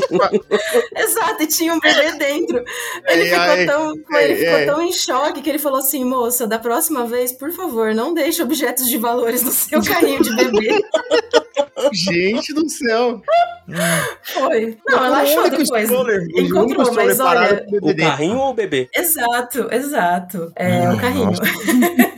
Exato, e tinha um bebê dentro. Ele Ei, ficou, ai, tão, ei, ele ficou ei. tão em choque que ele falou assim: moça, da próxima vez, por favor, não deixe objetos de valores no seu carrinho de bebê. Gente do céu. Foi. Não, ela O achou depois. stroller, o Encontrou, mas olha. O carrinho ou o bebê? Exato, exato. É o carrinho.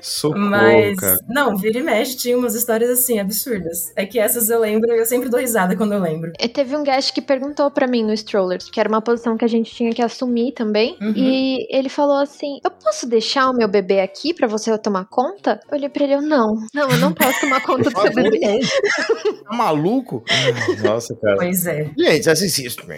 Socorro, Mas, cara. não, vira e mexe, tinha umas histórias assim, absurdas. É que essas eu lembro eu sempre dou risada quando eu lembro. E teve um guest que perguntou pra mim no stroller, que era uma posição que a gente tinha que assumir também. Uhum. E ele falou assim: Eu posso deixar o meu bebê aqui pra você tomar conta? Eu olhei pra ele, eu não. Não, eu não posso tomar conta do seu bebê. Tá maluco? Nossa, cara. Pois é. Gente, assim,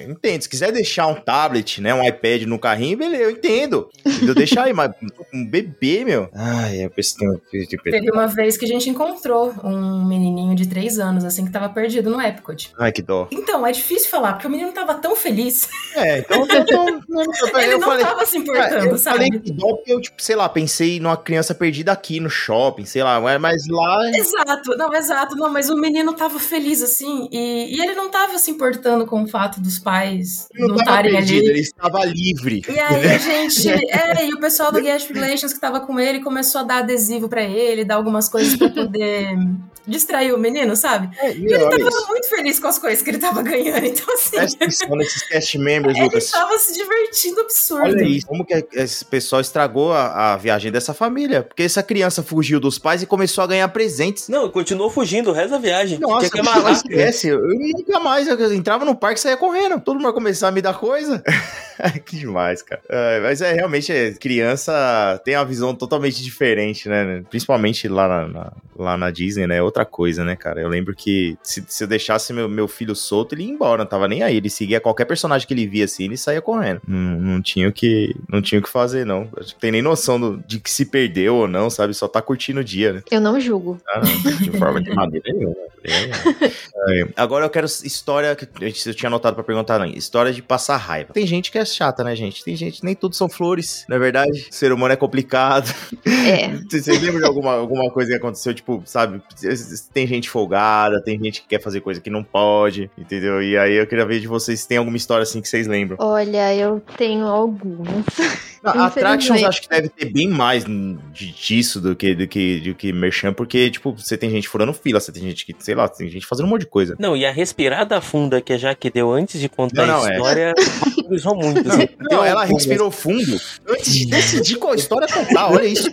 entendo. Se quiser deixar um tablet, né, um iPad no carrinho, beleza, eu entendo. Eu deixar aí, mas um bebê, meu. Ai, é questão. Teve uma vez que a gente encontrou um menininho de 3 anos, assim, que tava perdido no Epcot. Ai, que dó. Então, é difícil falar, porque o menino tava tão feliz. É, então. eu tô- não, eu, Ele eu não falei. tava se Ah, importando, eu sabe? falei que dó porque eu, tipo, sei lá, pensei numa criança perdida aqui no shopping, sei lá, mas- lá. Exato, não, exato, não, mas o menino tava feliz assim, e, e ele não tava se importando com o fato dos pais Ele não estarem ali. ele estava livre. E aí a gente, é, e o pessoal do Guest Relations que tava com ele começou a dar adesivo pra ele, dar algumas coisas pra poder distrair o menino, sabe? É, E ele tava isso. muito feliz com as coisas que ele tava ganhando, então assim, Presta atenção nesses cast members, ele Lucas. tava se divertindo absurdo. Olha isso, como que esse pessoal estragou a, a viagem dessa família. Porque essa criança fugiu dos pais e começou a ganhar presentes. Não, continuou fugindo o resto da viagem. Nossa, que amarrar. não esquece. Eu nunca mais eu entrava no parque e saía correndo. Todo mundo vai começar a me dar coisa. que demais, cara. É, mas é realmente, é, criança tem uma visão totalmente diferente, né? Principalmente lá na, na- lá na Disney, né? É outra coisa, né, cara? Eu lembro que se, se eu deixasse meu, meu filho solto, ele ia embora, não tava nem aí. Ele seguia qualquer personagem que ele via assim, ele saía correndo. Não, não tinha o que, não tinha o que fazer, não. Acho que tem nem noção do- de que se perdeu ou não, sabe? Só tá curtindo o dia, né? Eu não julgo. Ah, não, de forma de maneira nenhuma. É. Agora eu quero história que eu tinha anotado pra perguntar, não. História de passar raiva. Tem gente que é chata, né, gente? Tem gente, nem tudo são flores, não é verdade? O ser humano é complicado. É. Vocês lembram de alguma, alguma coisa que aconteceu, tipo, sabe? Tem gente folgada, tem gente que quer fazer coisa que não pode, entendeu? E aí eu queria ver de vocês se tem alguma história assim que vocês lembram. Olha, eu tenho algumas. Não, Attractions acho que deve ter bem mais de- disso do que, do que, do que Merchan, porque, tipo, você tem gente furando fila, você tem gente que, sei lá, tem gente fazendo um monte de coisa. Não, e a respirada funda que a Jaque deu antes de contar Não, não, a é. história valorizou muito. Não, assim. não, ela respirou fundo antes de decidir qual história contar, olha isso.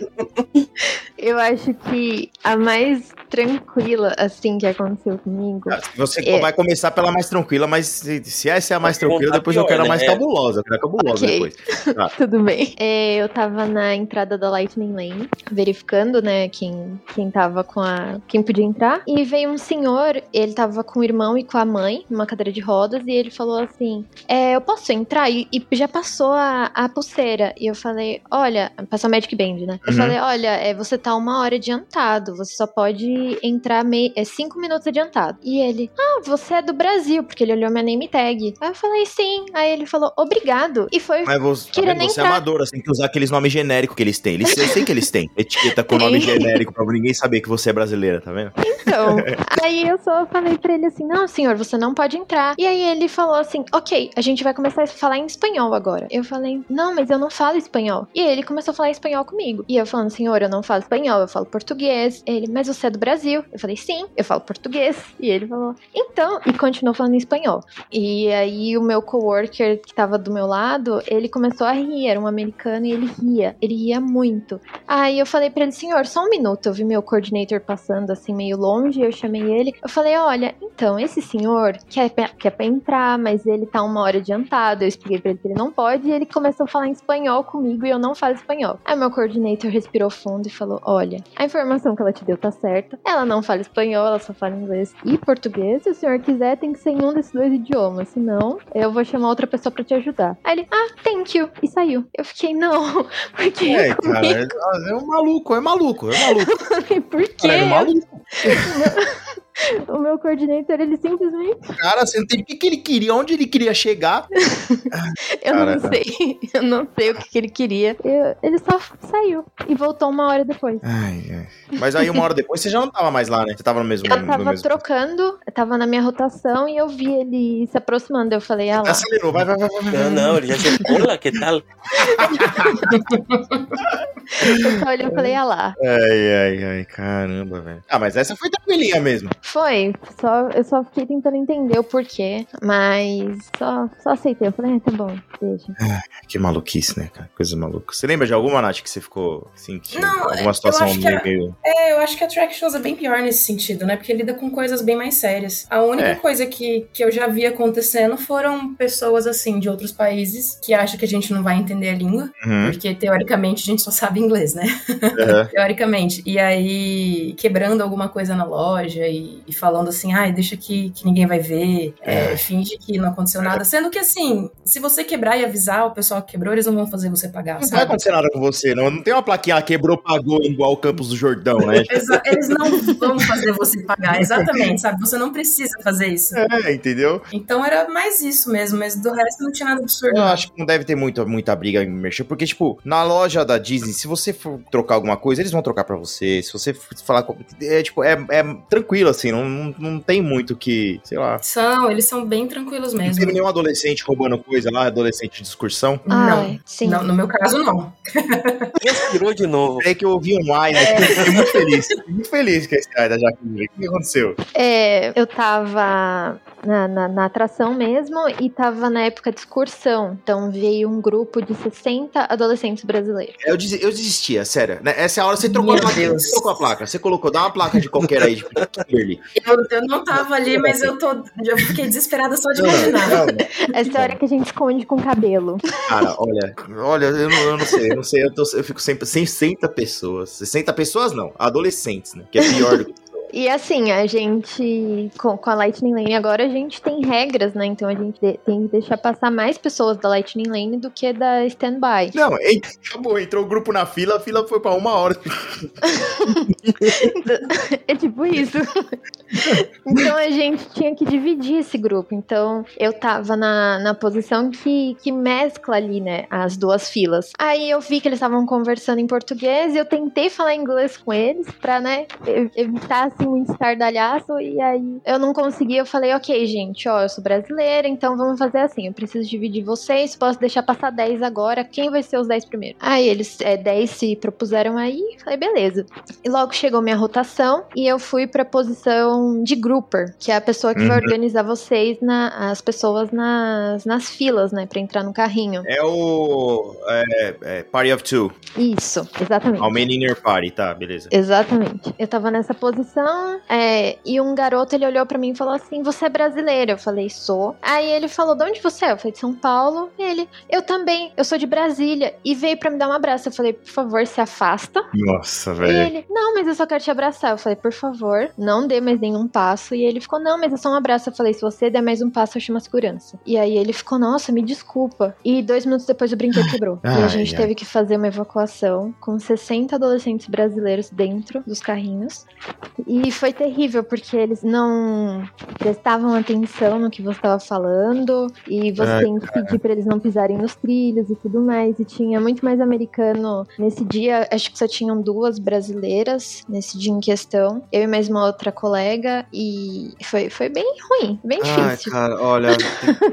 Eu acho que a mais tranquila, assim, que aconteceu comigo. Ah, Você É. vai começar pela mais tranquila, mas se, se essa é a mais tranquila, depois eu pior, quero a né? mais É. cabulosa. Eu quero a cabulosa Ok. depois. Tá. Tudo bem. É, eu tava na entrada da Lightning Lane, verificando, né, quem, quem tava com a. quem podia entrar. E veio um senhor, ele tava com o irmão e com a mãe, numa cadeira de rodas, e ele falou assim: é, eu posso entrar? E, e já passou a, a pulseira. E eu falei, olha, passou a Magic Band, né? Eu Uhum. falei, olha, é, você tá uma hora adiantado, você só pode entrar mei- é, cinco minutos adiantado. E ele, ah, você é do Brasil, porque ele olhou minha name tag. Aí eu falei, sim. Aí ele falou, obrigado. E foi Mas você, tá nem você é entrar. amadora, você tem que usar aqueles nomes genéricos que eles têm. Eles, eu sei que eles têm. Etiqueta com nome genérico pra ninguém saber que você é brasileira, tá vendo? Então, aí eu só falei pra ele assim: não, senhor, você não pode entrar. E aí ele falou assim: ok, a gente vai começar a falar em espanhol agora. Eu falei: não, mas eu não falo espanhol. E ele começou a falar espanhol comigo. E eu falando: senhor, eu não falo espanhol, eu falo português. Ele, mas você é do Brasil? Eu falei: sim, eu falo português. E ele falou: então, e continuou falando em espanhol. E aí o meu coworker que tava do meu lado, ele começou a rir, era um americano e ele ria, ele ria muito. Aí eu falei pra ele, senhor, só um minuto. Eu vi meu coordinator passando assim meio longe, eu chamei ele. Eu falei, olha, então, esse senhor quer, quer pra entrar, mas ele tá uma hora adiantado. Eu expliquei pra ele que ele não pode e ele começou a falar em espanhol comigo e eu não falo espanhol. Aí meu coordinator respirou fundo e falou: Olha, a informação que ela te deu tá certa. Ela não fala espanhol, ela só fala inglês e português. Se o senhor quiser, tem que ser em um desses dois idiomas. Senão, eu vou chamar outra pessoa pra te ajudar. Aí ele, ah, thank you. E saiu. Eu fiquei, não, porque É, cara, é, é um maluco, é maluco, é maluco. Por quê? Cara, é maluco. O meu coordenador, ele simplesmente. Cara, você não tem o que, que ele queria, onde ele queria chegar. Eu Cara. não sei. Eu não sei o que, que ele queria. Eu- ele só saiu e voltou uma hora depois. Ai, ai. Mas aí uma hora depois você já não tava mais lá, né? Você tava no mesmo. Eu tava mesmo... trocando, eu tava na minha rotação e eu vi ele se aproximando. Eu falei, ah lá. Acelerou, vai, vai, vai, vai. vai. Não, não, ele já chegou. Olá, que tal? Eu só olhei e falei, ah lá. Ai, ai, ai, caramba, velho. Ah, mas essa foi tranquilinha mesmo. Foi, só, eu só fiquei tentando entender o porquê, mas só, só aceitei. Eu falei, ah, tá bom, deixa. Que maluquice, né, cara? Coisa maluca. Você lembra de alguma, Nath, que você ficou assim, que Não, alguma eu situação acho que meio, é- meio- É, eu acho que a Attractions é bem pior nesse sentido, né? Porque lida com coisas bem mais sérias. A única É. coisa que, que eu já vi acontecendo foram pessoas, assim, de outros países que acham que a gente não vai entender a língua. Uhum, Porque, teoricamente, a gente só sabe inglês, né? aham. Teoricamente. E aí, quebrando alguma coisa na loja e, e falando assim, ai, deixa que, que ninguém vai ver, é, É. finge que não aconteceu nada. Sendo que, assim, se você quebrar e avisar o pessoal que quebrou, eles não vão fazer você pagar, Não vai sabe? acontecer nada com você, não. Não tem uma plaquinha, ela quebrou, pagou, igual o Campos do Jordão, né? Eles não vão fazer você pagar, exatamente, sabe? Você não precisa fazer isso. É, entendeu? Então era mais isso mesmo, mas do resto não tinha nada absurdo. Eu acho que não deve ter muita, muita briga em merchan, porque, tipo, na loja da Disney, se você for trocar alguma coisa, eles vão trocar pra você. Se você falar. É, tipo, é, é tranquilo, assim, não, não, não tem muito que, sei lá. São, eles são bem tranquilos Não mesmo. teve nenhum adolescente roubando coisa lá, adolescente de excursão. Não, Ai, sim. não, no meu caso não. Respirou de novo. É que eu ouvi um ai, né? Fiquei muito feliz. Fiquei muito feliz com esse ai da Jaqueline. O que aconteceu? É, eu tava na, na, na atração mesmo e tava na época de excursão. Então veio um grupo de 60 adolescentes brasileiros. Eu, desi- eu desistia, sério. Né? Essa é a hora você trocou Meu a placa. Deus. Você trocou a placa. Você colocou, dá uma placa de qualquer aí, de Kimberly. Eu, eu não tava ali, mas eu tô. Já fiquei desesperada só de imaginar. não, Essa é a hora que a gente esconde com cabelo. Cara, olha, olha, eu não, eu não sei, eu não sei, eu, tô- eu fico sempre 60 pessoas. 60 pessoas não, adolescentes, né? Que é pior do que. E assim, a gente, com, com a Lightning Lane agora, a gente tem regras, né? Então a gente de- tem que deixar passar mais pessoas da Lightning Lane do que da Standby. Não, acabou, entrou o grupo na fila, a fila foi pra uma hora. é tipo isso. Então a gente tinha que dividir esse grupo. Então eu tava na, na posição que, que mescla ali, né, as duas filas. Aí eu vi que eles estavam conversando em português e eu tentei falar inglês com eles pra, né, ev- evitar assim um estardalhaço. E aí eu não consegui. Eu falei, ok, gente, ó, eu sou brasileira, então vamos fazer assim. Eu preciso dividir vocês, posso deixar passar 10 agora. Quem vai ser os 10 primeiro? Aí eles, é, 10 se propuseram aí. Falei, beleza. E logo chegou minha rotação e eu fui pra posição de grouper, que é a pessoa que vai Uhum. organizar vocês, na, as pessoas nas, nas filas, né, pra entrar no carrinho. É o é, é, Party of Two. Isso, exatamente. How many in your party, tá, beleza. Exatamente. Eu tava nessa posição é, e um garoto ele olhou pra mim e falou assim: Você é brasileira? Eu falei: Sou. Aí ele falou: De onde você é? Eu falei: De São Paulo. E ele: Eu também. Eu sou de Brasília. E veio pra me dar um abraço. Eu falei: Por favor, se afasta. Nossa, E velho. ele: Não, mas eu só quero te abraçar. Eu falei: Por favor, não dê mais nenhum passo. E ele ficou: Não, mas é só um abraço. Eu falei: Se você der mais um passo, eu chamo a segurança. E aí ele ficou: Nossa, me desculpa. E dois minutos depois o brinquedo quebrou. e a Ai, gente ai. teve que fazer uma evacuação com 60 adolescentes brasileiros dentro dos carrinhos. E foi terrível, porque eles não prestavam atenção no que você estava falando. E você Ai, tem que pedir pra eles não pisarem nos trilhos e tudo mais. E tinha muito mais americano nesse dia. Acho que só tinham duas brasileiras nesse dia em questão. Eu e mais uma outra colega. E foi, foi bem ruim, bem Ai, difícil. cara, olha.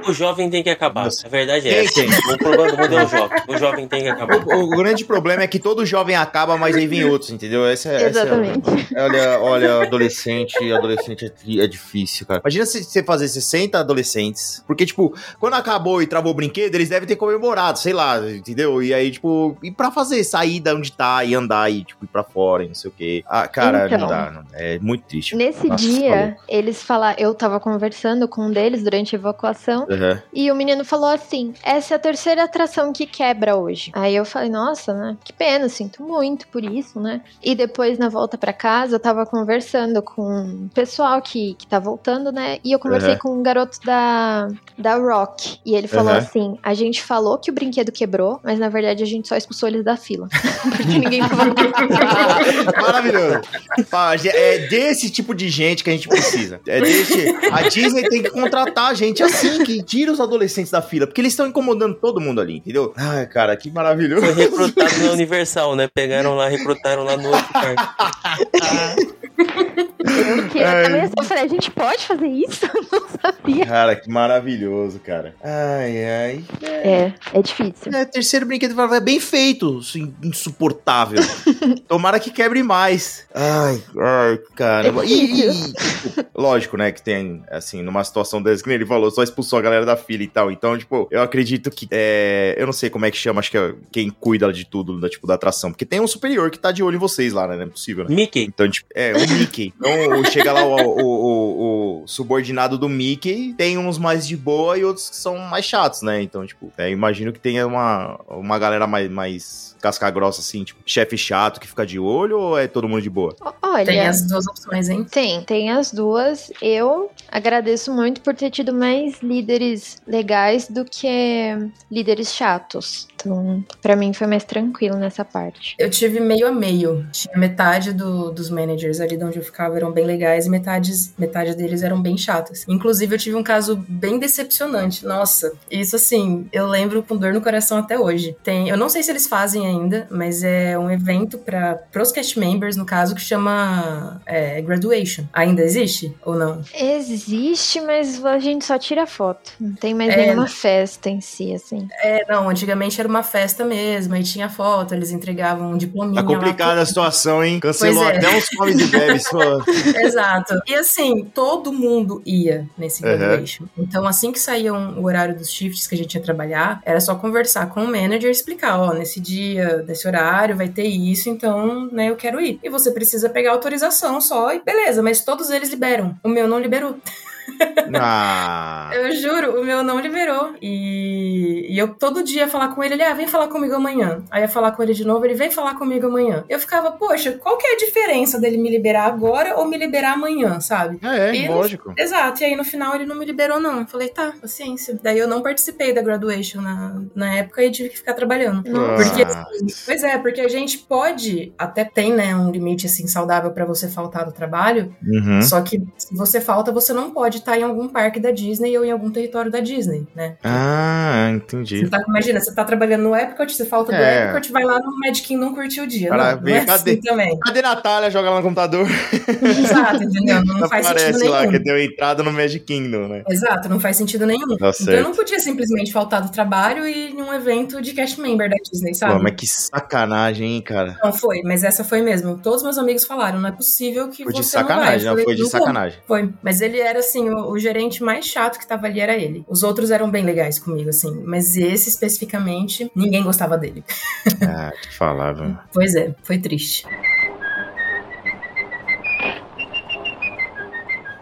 O jovem tem que acabar. Nossa. A verdade é Tem, essa. tem. O problema do mundo é o jovem. O jovem tem que acabar. O, o grande problema é que todo jovem acaba, mas aí vem outros, entendeu? Essa, é- essa é- Exatamente. Olha, olha, adolescente, adolescente é, é difícil, cara. Imagina se você fazer 60 adolescentes. Porque, tipo, quando acabou e travou o brinquedo, eles devem ter comemorado, sei lá, entendeu? E aí, tipo, e pra fazer, sair da onde tá e andar e, tipo, ir pra fora e não sei o quê. Ah, cara, não Então. dá, não- é muito triste. Nesse Nossa, dia, falou. eles falaram, eu tava conversando com um deles durante a evacuação, Aham. e o menino falou assim: essa é a terceira atração que quebra hoje. Aí eu falei, nossa, né? Que pena, sinto muito por isso, né? E depois, na volta pra casa, eu tava conversando com o pessoal que, que tá voltando, né? E eu conversei Aham. com um garoto da, da Rock. E ele falou Aham. assim: a gente falou que o brinquedo quebrou, mas na verdade a gente só expulsou eles da fila. Porque ninguém tava Maravilhoso. É desse tipo de gente que a gente precisa. É desse. A Disney tem que contratar gente assim, que tira os adolescentes da fila, porque eles estão incomodando todo mundo ali, entendeu? Ai, cara, que maravilhoso. Foi recrutado na Universal, né? Pegaram lá, recrutaram lá no outro parque. Eu que Ai. também eu falei, a gente pode fazer isso? Eu não sabia. Cara, que maravilhoso, cara. Ai, ai. É, é difícil. É, terceiro brinquedo é bem feito, assim, insuportável. Tomara que quebre mais. Ai, ai, caramba. E, e- tipo, lógico, né, que tem, assim, numa situação dessa, que nem ele falou, só expulsou a galera da fila e tal. Então, tipo, eu acredito que, é, eu não sei como é que chama, acho que é quem cuida de tudo, da, tipo, da atração. Porque tem um superior que tá de olho em vocês lá, né, não é possível, né? Mickey. Então, tipo, é, o Mickey. Então, chega lá o, o- o- o subordinado do Mickey, tem uns mais de boa e outros que são mais chatos, né? Então, tipo, é, imagino que tenha uma, uma galera mais, mais casca grossa, assim, tipo, chefe chato que fica de olho ou é todo mundo de boa? Olha, Tem as duas opções, hein? tem, tem as duas. Eu agradeço muito por ter tido mais líderes legais do que líderes chatos. Então, pra mim foi mais tranquilo nessa parte. Eu tive meio a meio. Tinha metade do- dos managers ali de onde eu ficava eram bem legais e metade, metade deles eram bem chatos. Inclusive, eu tive um caso bem decepcionante. Nossa, isso assim, eu lembro com dor no coração até hoje. Tem, eu não sei se eles fazem ainda, mas é um evento para pros cast members, no caso, que chama é, Graduation. Ainda existe ou não? Existe, mas a gente só tira foto. Não tem mais É. nenhuma festa em si, assim. É, não, antigamente era uma festa mesmo, aí tinha foto, eles entregavam um diplominha Tá lá, complicada a situação, hein? Cancelou Pois é. até uns comes e bebes. só. Exato. E assim, todo mundo ia nesse Uhum. graduation. Então, assim que saía um- o horário dos shifts que a gente ia trabalhar, era só conversar com o manager e explicar, ó, nesse dia, nesse horário, vai ter isso, então, né, eu quero ir. E você precisa pegar autorização só e beleza, mas todos eles liberam. O meu não liberou. Ah. Eu juro, o meu não liberou. E, e eu todo dia ia falar com ele, ele, ah, vem falar comigo amanhã. Aí ia falar com ele de novo, ele vem falar comigo amanhã. Eu ficava, poxa, qual que é a diferença dele me liberar agora ou me liberar amanhã, sabe? É, E lógico. Exato, e aí no final ele não me liberou, não. Eu falei, tá, paciência. Daí eu não participei da graduation na, na época e tive que ficar trabalhando. Porque, Ah. assim, pois é, porque a gente pode, até tem, né, um limite assim saudável pra você faltar do trabalho, Uhum. só que se você falta, você não pode estar em algum parque da Disney ou em algum território da Disney, né? Ah, Você entendi. tá, imagina, você tá trabalhando no Epcot, você falta do É. Epcot, vai lá no Magic Kingdom curtir o dia. Cara, não, vem, não é cadê? assim também. Cadê Natália? Joga lá no computador. Exato, entendeu? Não faz sentido Aparece nenhum. lá que deu entrada no Magic Kingdom, né? Exato, não faz sentido nenhum. Tá então eu não podia simplesmente faltar do trabalho e ir num evento de cast member da Disney, sabe? Pô, mas que sacanagem, hein, cara. Não foi, mas essa foi mesmo. Todos meus amigos falaram, não é possível que Foi de você não vai. sacanagem, Eu não, falei, foi de "Não vou." sacanagem. Foi, mas ele era assim, o, o gerente mais chato que tava ali era ele. Os outros eram bem legais comigo, assim, mas esse especificamente, ninguém gostava dele. Ah, falar, velho. Pois é, foi triste.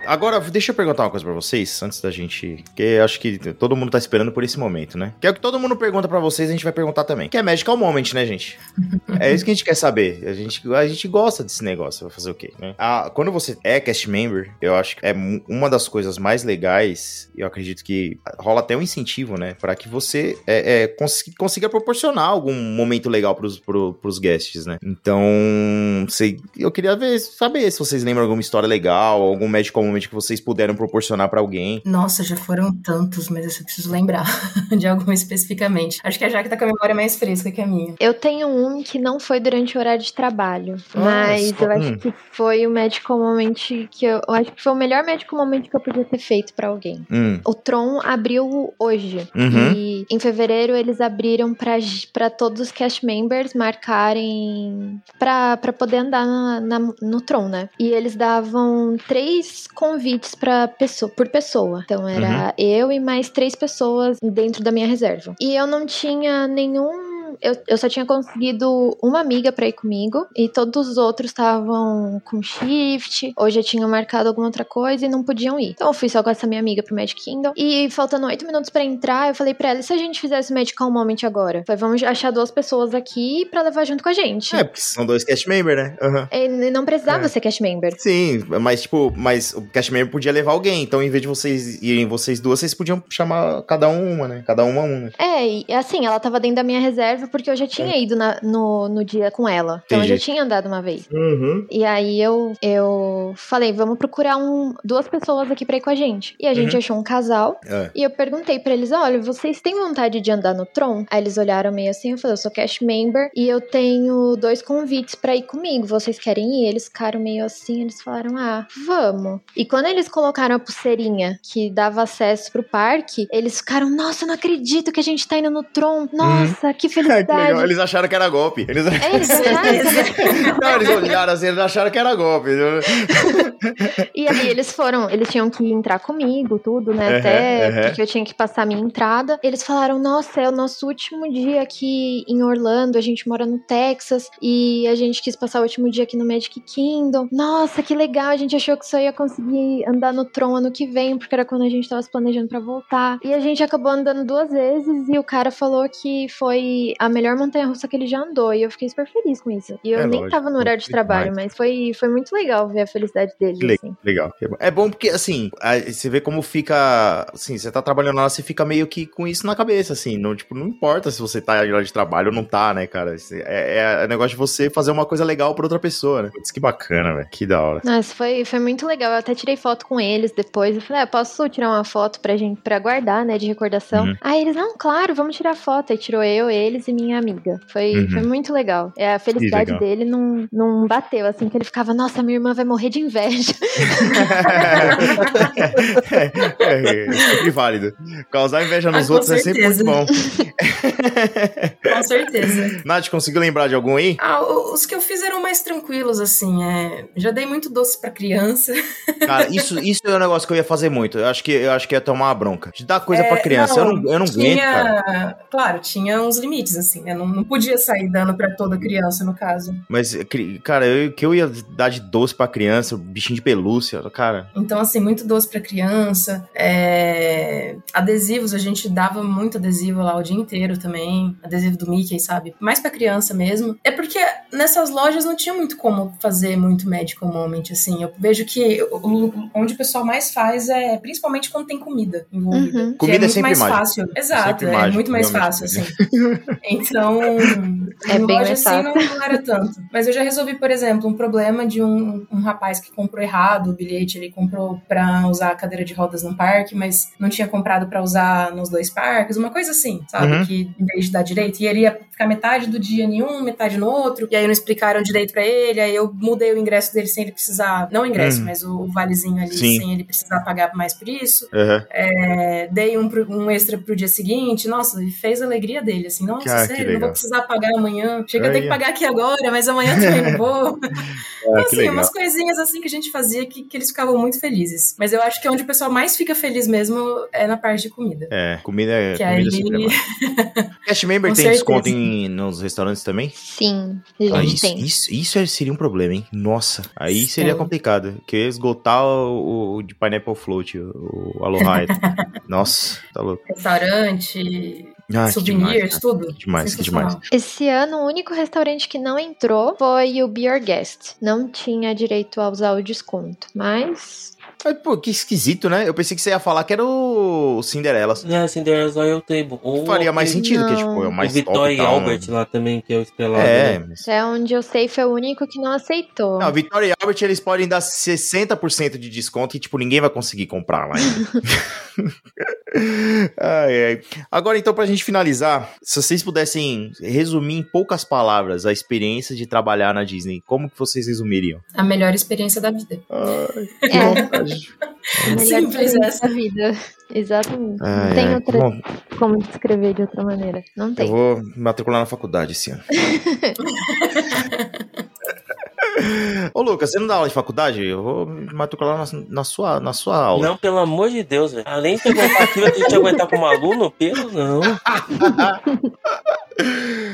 Agora, deixa eu perguntar uma coisa pra vocês, antes da gente. Porque acho que todo mundo tá esperando por esse momento, né? Que é o que todo mundo pergunta pra vocês, a gente vai perguntar também. Que é Magical Moment, né, gente? É isso que a gente quer saber. A gente, a gente gosta desse negócio, vai fazer o quê, né? Ah, quando você é cast member, eu acho que é uma das coisas mais legais, e eu acredito que rola até um incentivo, né? Pra que você é, é, cons- consiga proporcionar algum momento legal pros, pro, pros guests, né? Então, sei, eu queria ver, saber se vocês lembram alguma história legal, algum Magical Moment que vocês puderam proporcionar pra alguém. Nossa, já foram tantos, mas eu preciso lembrar de algum especificamente. Acho que a Jaque tá com a memória mais fresca que a minha. Eu tenho um que não foi durante o horário de trabalho, Ah, mas eu acho hum. que foi o medical moment que eu, eu acho que foi o melhor medical moment que eu podia ter feito pra alguém. Hum. O Tron abriu hoje. Uhum. E em fevereiro eles abriram pra todos os cast members marcarem pra pra poder andar na- na- no Tron, né? E eles davam três convites para pessoa, por pessoa. Então era eu e mais três pessoas dentro da minha reserva. E eu não tinha nenhum eu, eu só tinha conseguido uma amiga pra ir comigo e todos os outros estavam com shift ou já tinham marcado alguma outra coisa e não podiam ir. Então eu fui só com essa minha amiga pro Magic Kingdom e faltando oito minutos pra entrar, eu falei pra ela: e se a gente fizesse o Magical Moment agora? Falei, vamos achar duas pessoas aqui pra levar junto com a gente. É, porque são dois cast member, né? Ele não precisava É. ser cast member. Sim, mas tipo, mas o cast member podia levar alguém, então em vez de vocês irem vocês duas, vocês podiam chamar cada um uma, né? Cada uma uma. né? É, e assim, ela tava dentro da minha reserva porque eu já tinha ido na- no, no dia com ela. Então eu Entendi. já tinha andado uma vez. Uhum. E aí eu, eu falei, vamos procurar um, duas pessoas aqui pra ir com a gente. E a gente Uhum. achou um casal. É. E eu perguntei pra eles, olha, vocês têm vontade de andar no Tron? Aí eles olharam meio assim, eu falei, eu sou cast member e eu tenho dois convites pra ir comigo. Vocês querem ir? Eles ficaram meio assim, eles falaram, ah, vamos. E quando eles colocaram a pulseirinha que dava acesso pro parque, eles ficaram, nossa, eu não acredito que a gente tá indo no Tron. Nossa, que É, que legal. Eles acharam que era golpe. Eles, É, eles acharam Não, eles olharam assim, eles acharam que era golpe. E aí eles foram, eles tinham que entrar comigo, tudo, né? Uhum, Até uhum. porque eu tinha que passar a minha entrada. Eles falaram: nossa, é o nosso último dia aqui em Orlando. A gente mora no Texas e a gente quis passar o último dia aqui no Magic Kingdom. Nossa, que legal! A gente achou que só ia conseguir andar no Tron ano que vem, porque era quando a gente tava se planejando pra voltar. E a gente acabou andando duas vezes e o cara falou que foi a melhor montanha russa que ele já andou. E eu fiquei super feliz com isso. E eu É nem lógico, tava no horário de demais. trabalho, mas foi, foi muito legal ver a felicidade deles, Que le- assim. Legal. É bom porque, assim, você vê como fica. Assim, você tá trabalhando lá, você fica meio que com isso na cabeça, assim. Não, tipo, não importa se você tá hora de trabalho ou não tá, né, cara? É, é negócio de você fazer uma coisa legal pra outra pessoa, né? Putz, que bacana, velho. Que da hora. Nossa, foi, foi muito legal. Eu até tirei foto com eles depois. Eu falei, ah, posso tirar uma foto pra gente pra guardar, né, de recordação? Uhum. Aí eles, não, claro, vamos tirar foto. Aí tirou eu, eles e minha amiga. Foi, Uhum. foi muito legal. É, a felicidade legal. dele não, não bateu, assim, que ele ficava, nossa, minha irmã vai morrer de inveja. é, é sempre válido. Causar inveja nos Ah, outros é sempre muito certeza. bom. Com certeza. Nath, conseguiu lembrar de algum aí? Ah, os que eu fiz eram mais tranquilos, assim. É... Já dei muito doce pra criança. Cara, isso, isso é um negócio que eu ia fazer muito. Eu acho que eu acho que ia tomar uma bronca. De dar coisa É, pra criança. eu não, eu não aguento, cara. tinha, Claro, tinha uns limites, assim, né? Não, não podia sair dando pra toda criança, no caso. Mas, cara, eu, que eu ia dar de doce pra criança, bichinho de pelúcia, cara. Então, assim, muito doce pra criança. É, Adesivos, a gente dava muito adesivo lá o dia inteiro também. Adesivo do Mickey, sabe? Mais pra criança mesmo. É porque nessas lojas não tinha muito como fazer muito medical moment, assim. Eu vejo que onde o pessoal mais faz é principalmente quando tem comida envolvida. Uhum. Que Comida é muito sempre mais mágico. fácil. Exato, Sempre é mágico, muito mais fácil, assim. Então, É em bem loja assim não, não era tanto. Mas eu já resolvi, por exemplo, um problema de um, um rapaz que comprou errado o bilhete. Ele comprou pra usar a cadeira de rodas num parque, mas não tinha comprado pra usar nos dois parques. Uma coisa assim, sabe? Uhum. Que em vez de dar direito, e ele ia ficar metade do dia em um, metade no outro. E aí não explicaram direito pra ele. Aí eu mudei o ingresso dele sem ele precisar. Não o ingresso, Hum. mas o, valezinho ali, Sim. sem ele precisar pagar mais por isso. Aham. É, dei um, um extra pro dia seguinte, nossa, e fez a alegria dele, assim, nossa, Ah, sério, não vou precisar pagar amanhã. Chega a ter Aí. que pagar aqui agora, mas amanhã também não vou. Ah, Então, assim, legal. umas coisinhas assim que a gente fazia que, que eles ficavam muito felizes. Mas eu acho que onde o pessoal mais fica feliz mesmo é na parte de comida. É, comida é. Que comida aí- sempre é. Cash member Com tem desconto certeza. Nos restaurantes também? Sim, a Ah, gente isso, tem. isso, isso é- seria um problema, hein? Nossa, aí seria Sim. complicado. Que esgotar o, o de Pineapple Float, o, o Aloha. Nossa, tá louco. Restaurante, Ah, que souvenirs, demais, tudo. Que demais, que Sensacional. Esse ano, o único restaurante que não entrou foi o Be Your Guest. Não tinha direito a usar o desconto, mas Mas, pô, que esquisito, né? Eu pensei que você ia falar que era o Cinderela. É, Cinderella's Royal Table. Ou Faria mais sentido, que Não. tipo, é o O mais top Vitória e e tal, Albert né? lá também, que é o estrelado. É, né? mas... até onde eu sei foi o único que não aceitou. Não, Vitória e Albert, eles podem dar 60% de desconto que, tipo, ninguém vai conseguir comprar lá ainda. ai, ai. Agora, então, pra gente finalizar, se vocês pudessem resumir em poucas palavras a experiência de trabalhar na Disney, como que vocês resumiriam? A melhor experiência da vida. Ai, É, melhor Simples experiência essa. da vida. Exatamente. não ai, tem ai. outra Bom, como descrever de outra maneira. Não eu tem. vou me matricular na faculdade esse ano. Ô, Lucas, você não dá aula de faculdade? Eu vou me matricular na, na sua, na sua aula. Não, pelo amor de Deus, velho. Além de aguentar aquilo, de te aguentar como aluno, pelo não.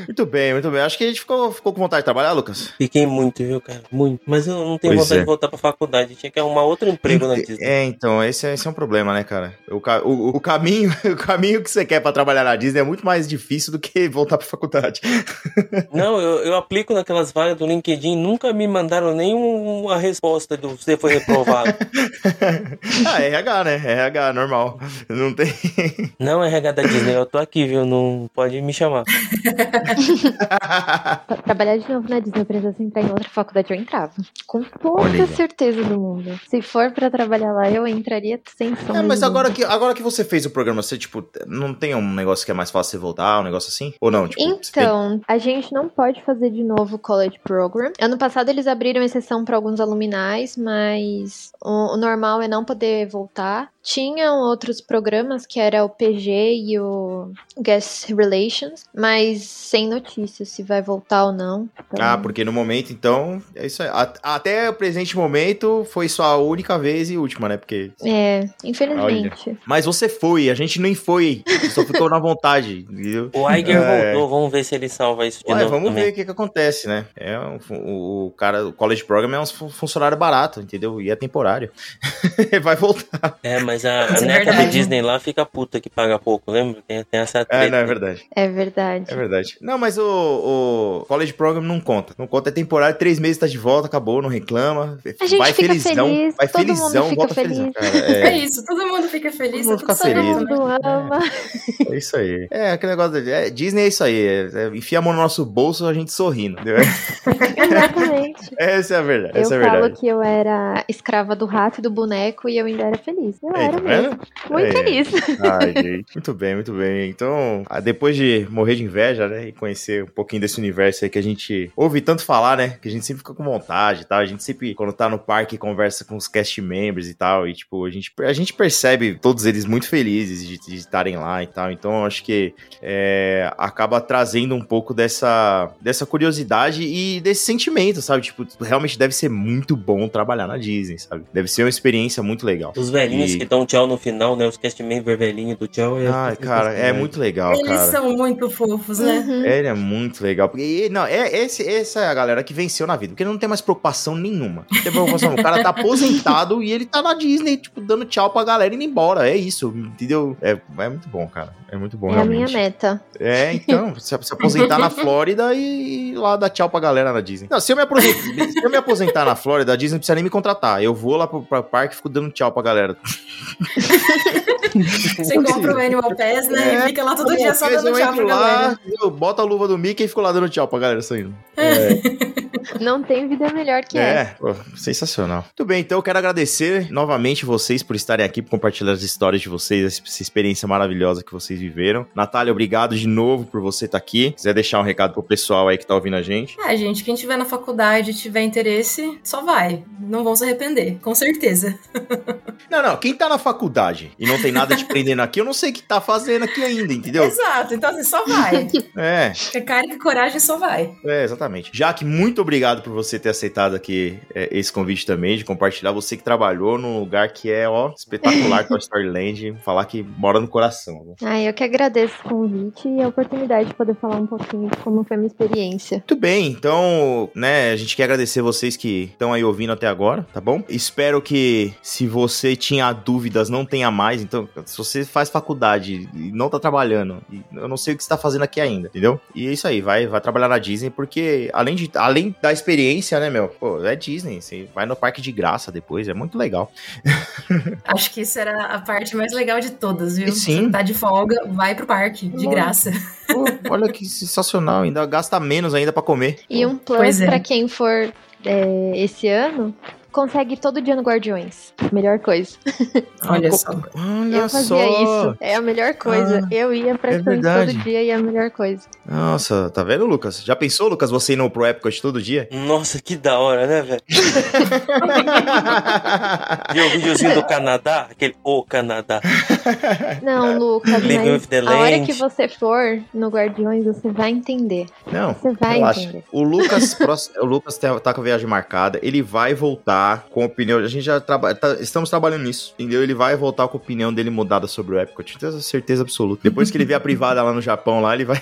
Muito bem, muito bem. Acho que a gente ficou, ficou com vontade de trabalhar, Lucas. Fiquei muito, viu, cara? Muito. Mas eu não tenho Pois vontade é. de voltar pra faculdade. Tinha que arrumar outro emprego na Disney. É, então, esse é, esse é um problema, né, cara? O, o, o caminho, o caminho que você quer pra trabalhar na Disney é muito mais difícil do que voltar pra faculdade. Não, eu, eu aplico naquelas vagas do LinkedIn, nunca me mandaram nenhuma resposta do você foi reprovado. ah, RH, né? RH, normal. Não tem. não, RH da Disney, eu tô aqui, viu? Não pode me chamar. Trabalhar de novo na Disney, eu precisasse entrar em outra faculdade, eu entrava. Com toda certeza do mundo. Se for pra trabalhar lá, eu entraria sem sombra É, mas agora que, agora que você fez o programa, você, tipo, não tem um negócio que é mais fácil você voltar, um negócio assim? Ou não? Tipo, você tem- Então, a gente não pode fazer de novo o College Program. Ano passado eles abriram exceção para alguns aluminais, mas o, o normal é não poder voltar. Tinham outros programas, que era o PG e o Guest Relations, mas sem notícias se vai voltar ou não. Então, Ah, porque no momento, então, é isso aí. Até o presente momento foi só a única vez e última, né? Porque. É, infelizmente. Mas você foi, a gente nem foi. Só ficou na vontade, entendeu? O Iger É. voltou, vamos ver se ele salva isso de Ué, novo vamos também. ver o que, que acontece, né? É um o, cara, o College Program é um fu- funcionário barato, entendeu? E é temporário. Vai voltar. É, mas a, a Isso é neta da. Disney lá fica puta que paga pouco, lembra? Tem, tem essa treta. É, não, é verdade. É verdade. É verdade. Não, mas o, o College Program não conta. Não conta, é temporário, três meses tá de volta, acabou, não reclama. A gente vai fica felizão, feliz, vai todo mundo felizão, fica volta feliz. felizão, cara. É. É, isso, todo mundo fica feliz. Todo mundo fica feliz, Todo mundo ama. é isso aí. É, aquele negócio. De, é, Disney é isso aí. É, é, enfia a mão no nosso bolso, a gente sorrindo. Entendeu? Exatamente. Essa é a verdade. Eu Essa é a falo verdade. que eu era escrava do rato e do boneco e eu ainda era feliz. Eu era tá mesmo. Muito É. feliz. Ai, gente. Muito bem, muito bem. Então, ah, depois de morrer de inveja, né? E conhecer um pouquinho desse universo aí que a gente ouve tanto falar, né? Que a gente sempre fica com vontade e tal. A gente sempre, quando tá no parque, conversa com os cast members e tal. E, tipo, a gente, a gente percebe todos eles muito felizes de de estarem lá e tal. Então, acho que é, acaba trazendo um pouco dessa, dessa curiosidade e desse sentimento, sabe? Tipo, realmente deve ser muito bom trabalhar na Disney, sabe? Deve ser uma experiência muito legal. Os velhinhos E- que dá um tchau no final, né? Os castman vermelhinho do tchau. É Ai, cara, é muito legal, Eles cara. são muito fofos, né? Uhum. Ele é muito legal. Porque, e, não, é, esse, essa é a galera que venceu na vida. Porque não tem mais preocupação nenhuma. Não tem preocupação. o cara tá aposentado e ele tá na Disney, tipo, dando tchau pra galera e indo embora. É isso, entendeu? É, é muito bom, cara. É muito bom, É a minha realmente. meta. É, então, se, se aposentar na Flórida e ir lá dar tchau pra galera na Disney. Não, se eu me aposentar, se eu me aposentar na Flórida, a Disney não precisa nem me contratar. Eu vou lá pro, pro parque e fico dando tchau pra galera. Você compra o Animal Pass, né? e fica lá todo dia só dando tchau pra lá, galera. eu boto a luva do Mickey e fico lá dando tchau pra galera saindo. Não tem vida melhor que É, essa. pô, sensacional. Muito bem, então eu quero agradecer novamente vocês por estarem aqui, por compartilhar as histórias de vocês, essa experiência maravilhosa que vocês viveram. Natália, obrigado de novo por você estar aqui. Se quiser deixar um recado pro pessoal aí que tá ouvindo a gente. Ah, gente, quem tiver na faculdade e tiver interesse, só vai. Não vão se arrepender, com certeza. Não, não, quem tá na faculdade e não tem nada te prendendo aqui, eu não sei o que tá fazendo aqui ainda, entendeu? Exato, então assim, só vai. É, É cara e coragem, só vai. é, exatamente. Jaque, muito obrigado por você ter aceitado aqui é, esse convite também, de compartilhar. Você que trabalhou num lugar que é, ó, espetacular, Toy Story Land, falar que mora no coração. Ah, eu que agradeço o convite e a oportunidade de poder falar um pouquinho de como foi a minha experiência. Muito bem, então, né, a gente quer agradecer vocês que estão aí ouvindo até agora, tá bom? Espero que se você tinha dúvidas, não tenha mais. Então, se você faz faculdade e não tá trabalhando, eu não sei o que você tá fazendo aqui ainda, entendeu? E é isso aí, vai, vai trabalhar na Disney, porque além, de, além da experiência, né, meu? Pô, é Disney, você vai no parque de graça depois, é muito legal. Acho que isso era a parte mais legal de todas, viu? E sim. Você tá de folga, vai pro parque, de Olha. graça. Pô, olha que sensacional, ainda gasta menos ainda pra comer. E um plus Pois é. pra quem for é, esse ano, consegue ir todo dia no Guardiões. Melhor coisa. Olha só. Olha eu fazia só. isso. É a melhor coisa. Ah, eu ia praticamente verdade. todo dia e é a melhor coisa. Nossa, tá vendo, Lucas? Já pensou, Lucas, você indo pro Epcot todo dia? Nossa, que da hora, né, velho? Viu o videozinho do Canadá? Aquele O Canadá. Não, Lucas, mas a hora que você for no Guardiões, você vai entender. Não, Você vai relaxa. entender. O Lucas, o Lucas tá com a viagem marcada, ele vai voltar com a opinião. A gente já trabalha, tá- estamos trabalhando nisso, entendeu? Ele vai voltar com a opinião dele mudada sobre o Epcot. Tenho certeza absoluta. Depois que ele ver a privada lá no Japão, lá ele vai.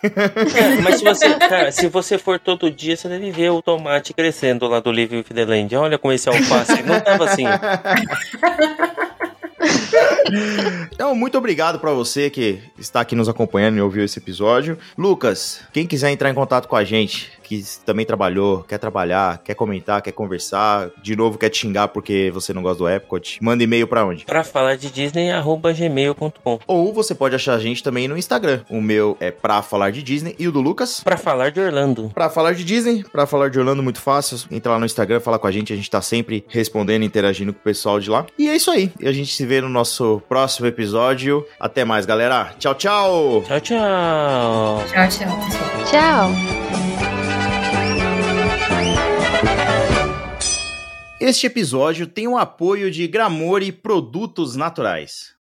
Mas se você, cara, se você for todo dia, você deve ver o tomate crescendo lá do Living with the Land. Olha como esse alface não tava assim. Então, muito obrigado pra você que está aqui nos acompanhando e ouviu esse episódio. Lucas, quem quiser entrar em contato com a gente, que também trabalhou, quer trabalhar, quer comentar, quer conversar, de novo quer te xingar porque você não gosta do Epcot, manda e-mail pra onde? Pra falar de Disney, arroba gmail.com. Ou você pode achar a gente também no Instagram. O meu é pra falar de Disney e o do Lucas. Pra falar de Orlando. Pra falar de Disney, pra falar de Orlando, muito fácil. Entra lá no Instagram, fala com a gente. A gente tá sempre respondendo, interagindo com o pessoal de lá. E é isso aí. E a gente se vê no nosso próximo episódio. Até mais, galera. Tchau, tchau. Tchau, tchau. Tchau, tchau, pessoal. Tchau! Este episódio tem o apoio de Gramore Produtos Naturais.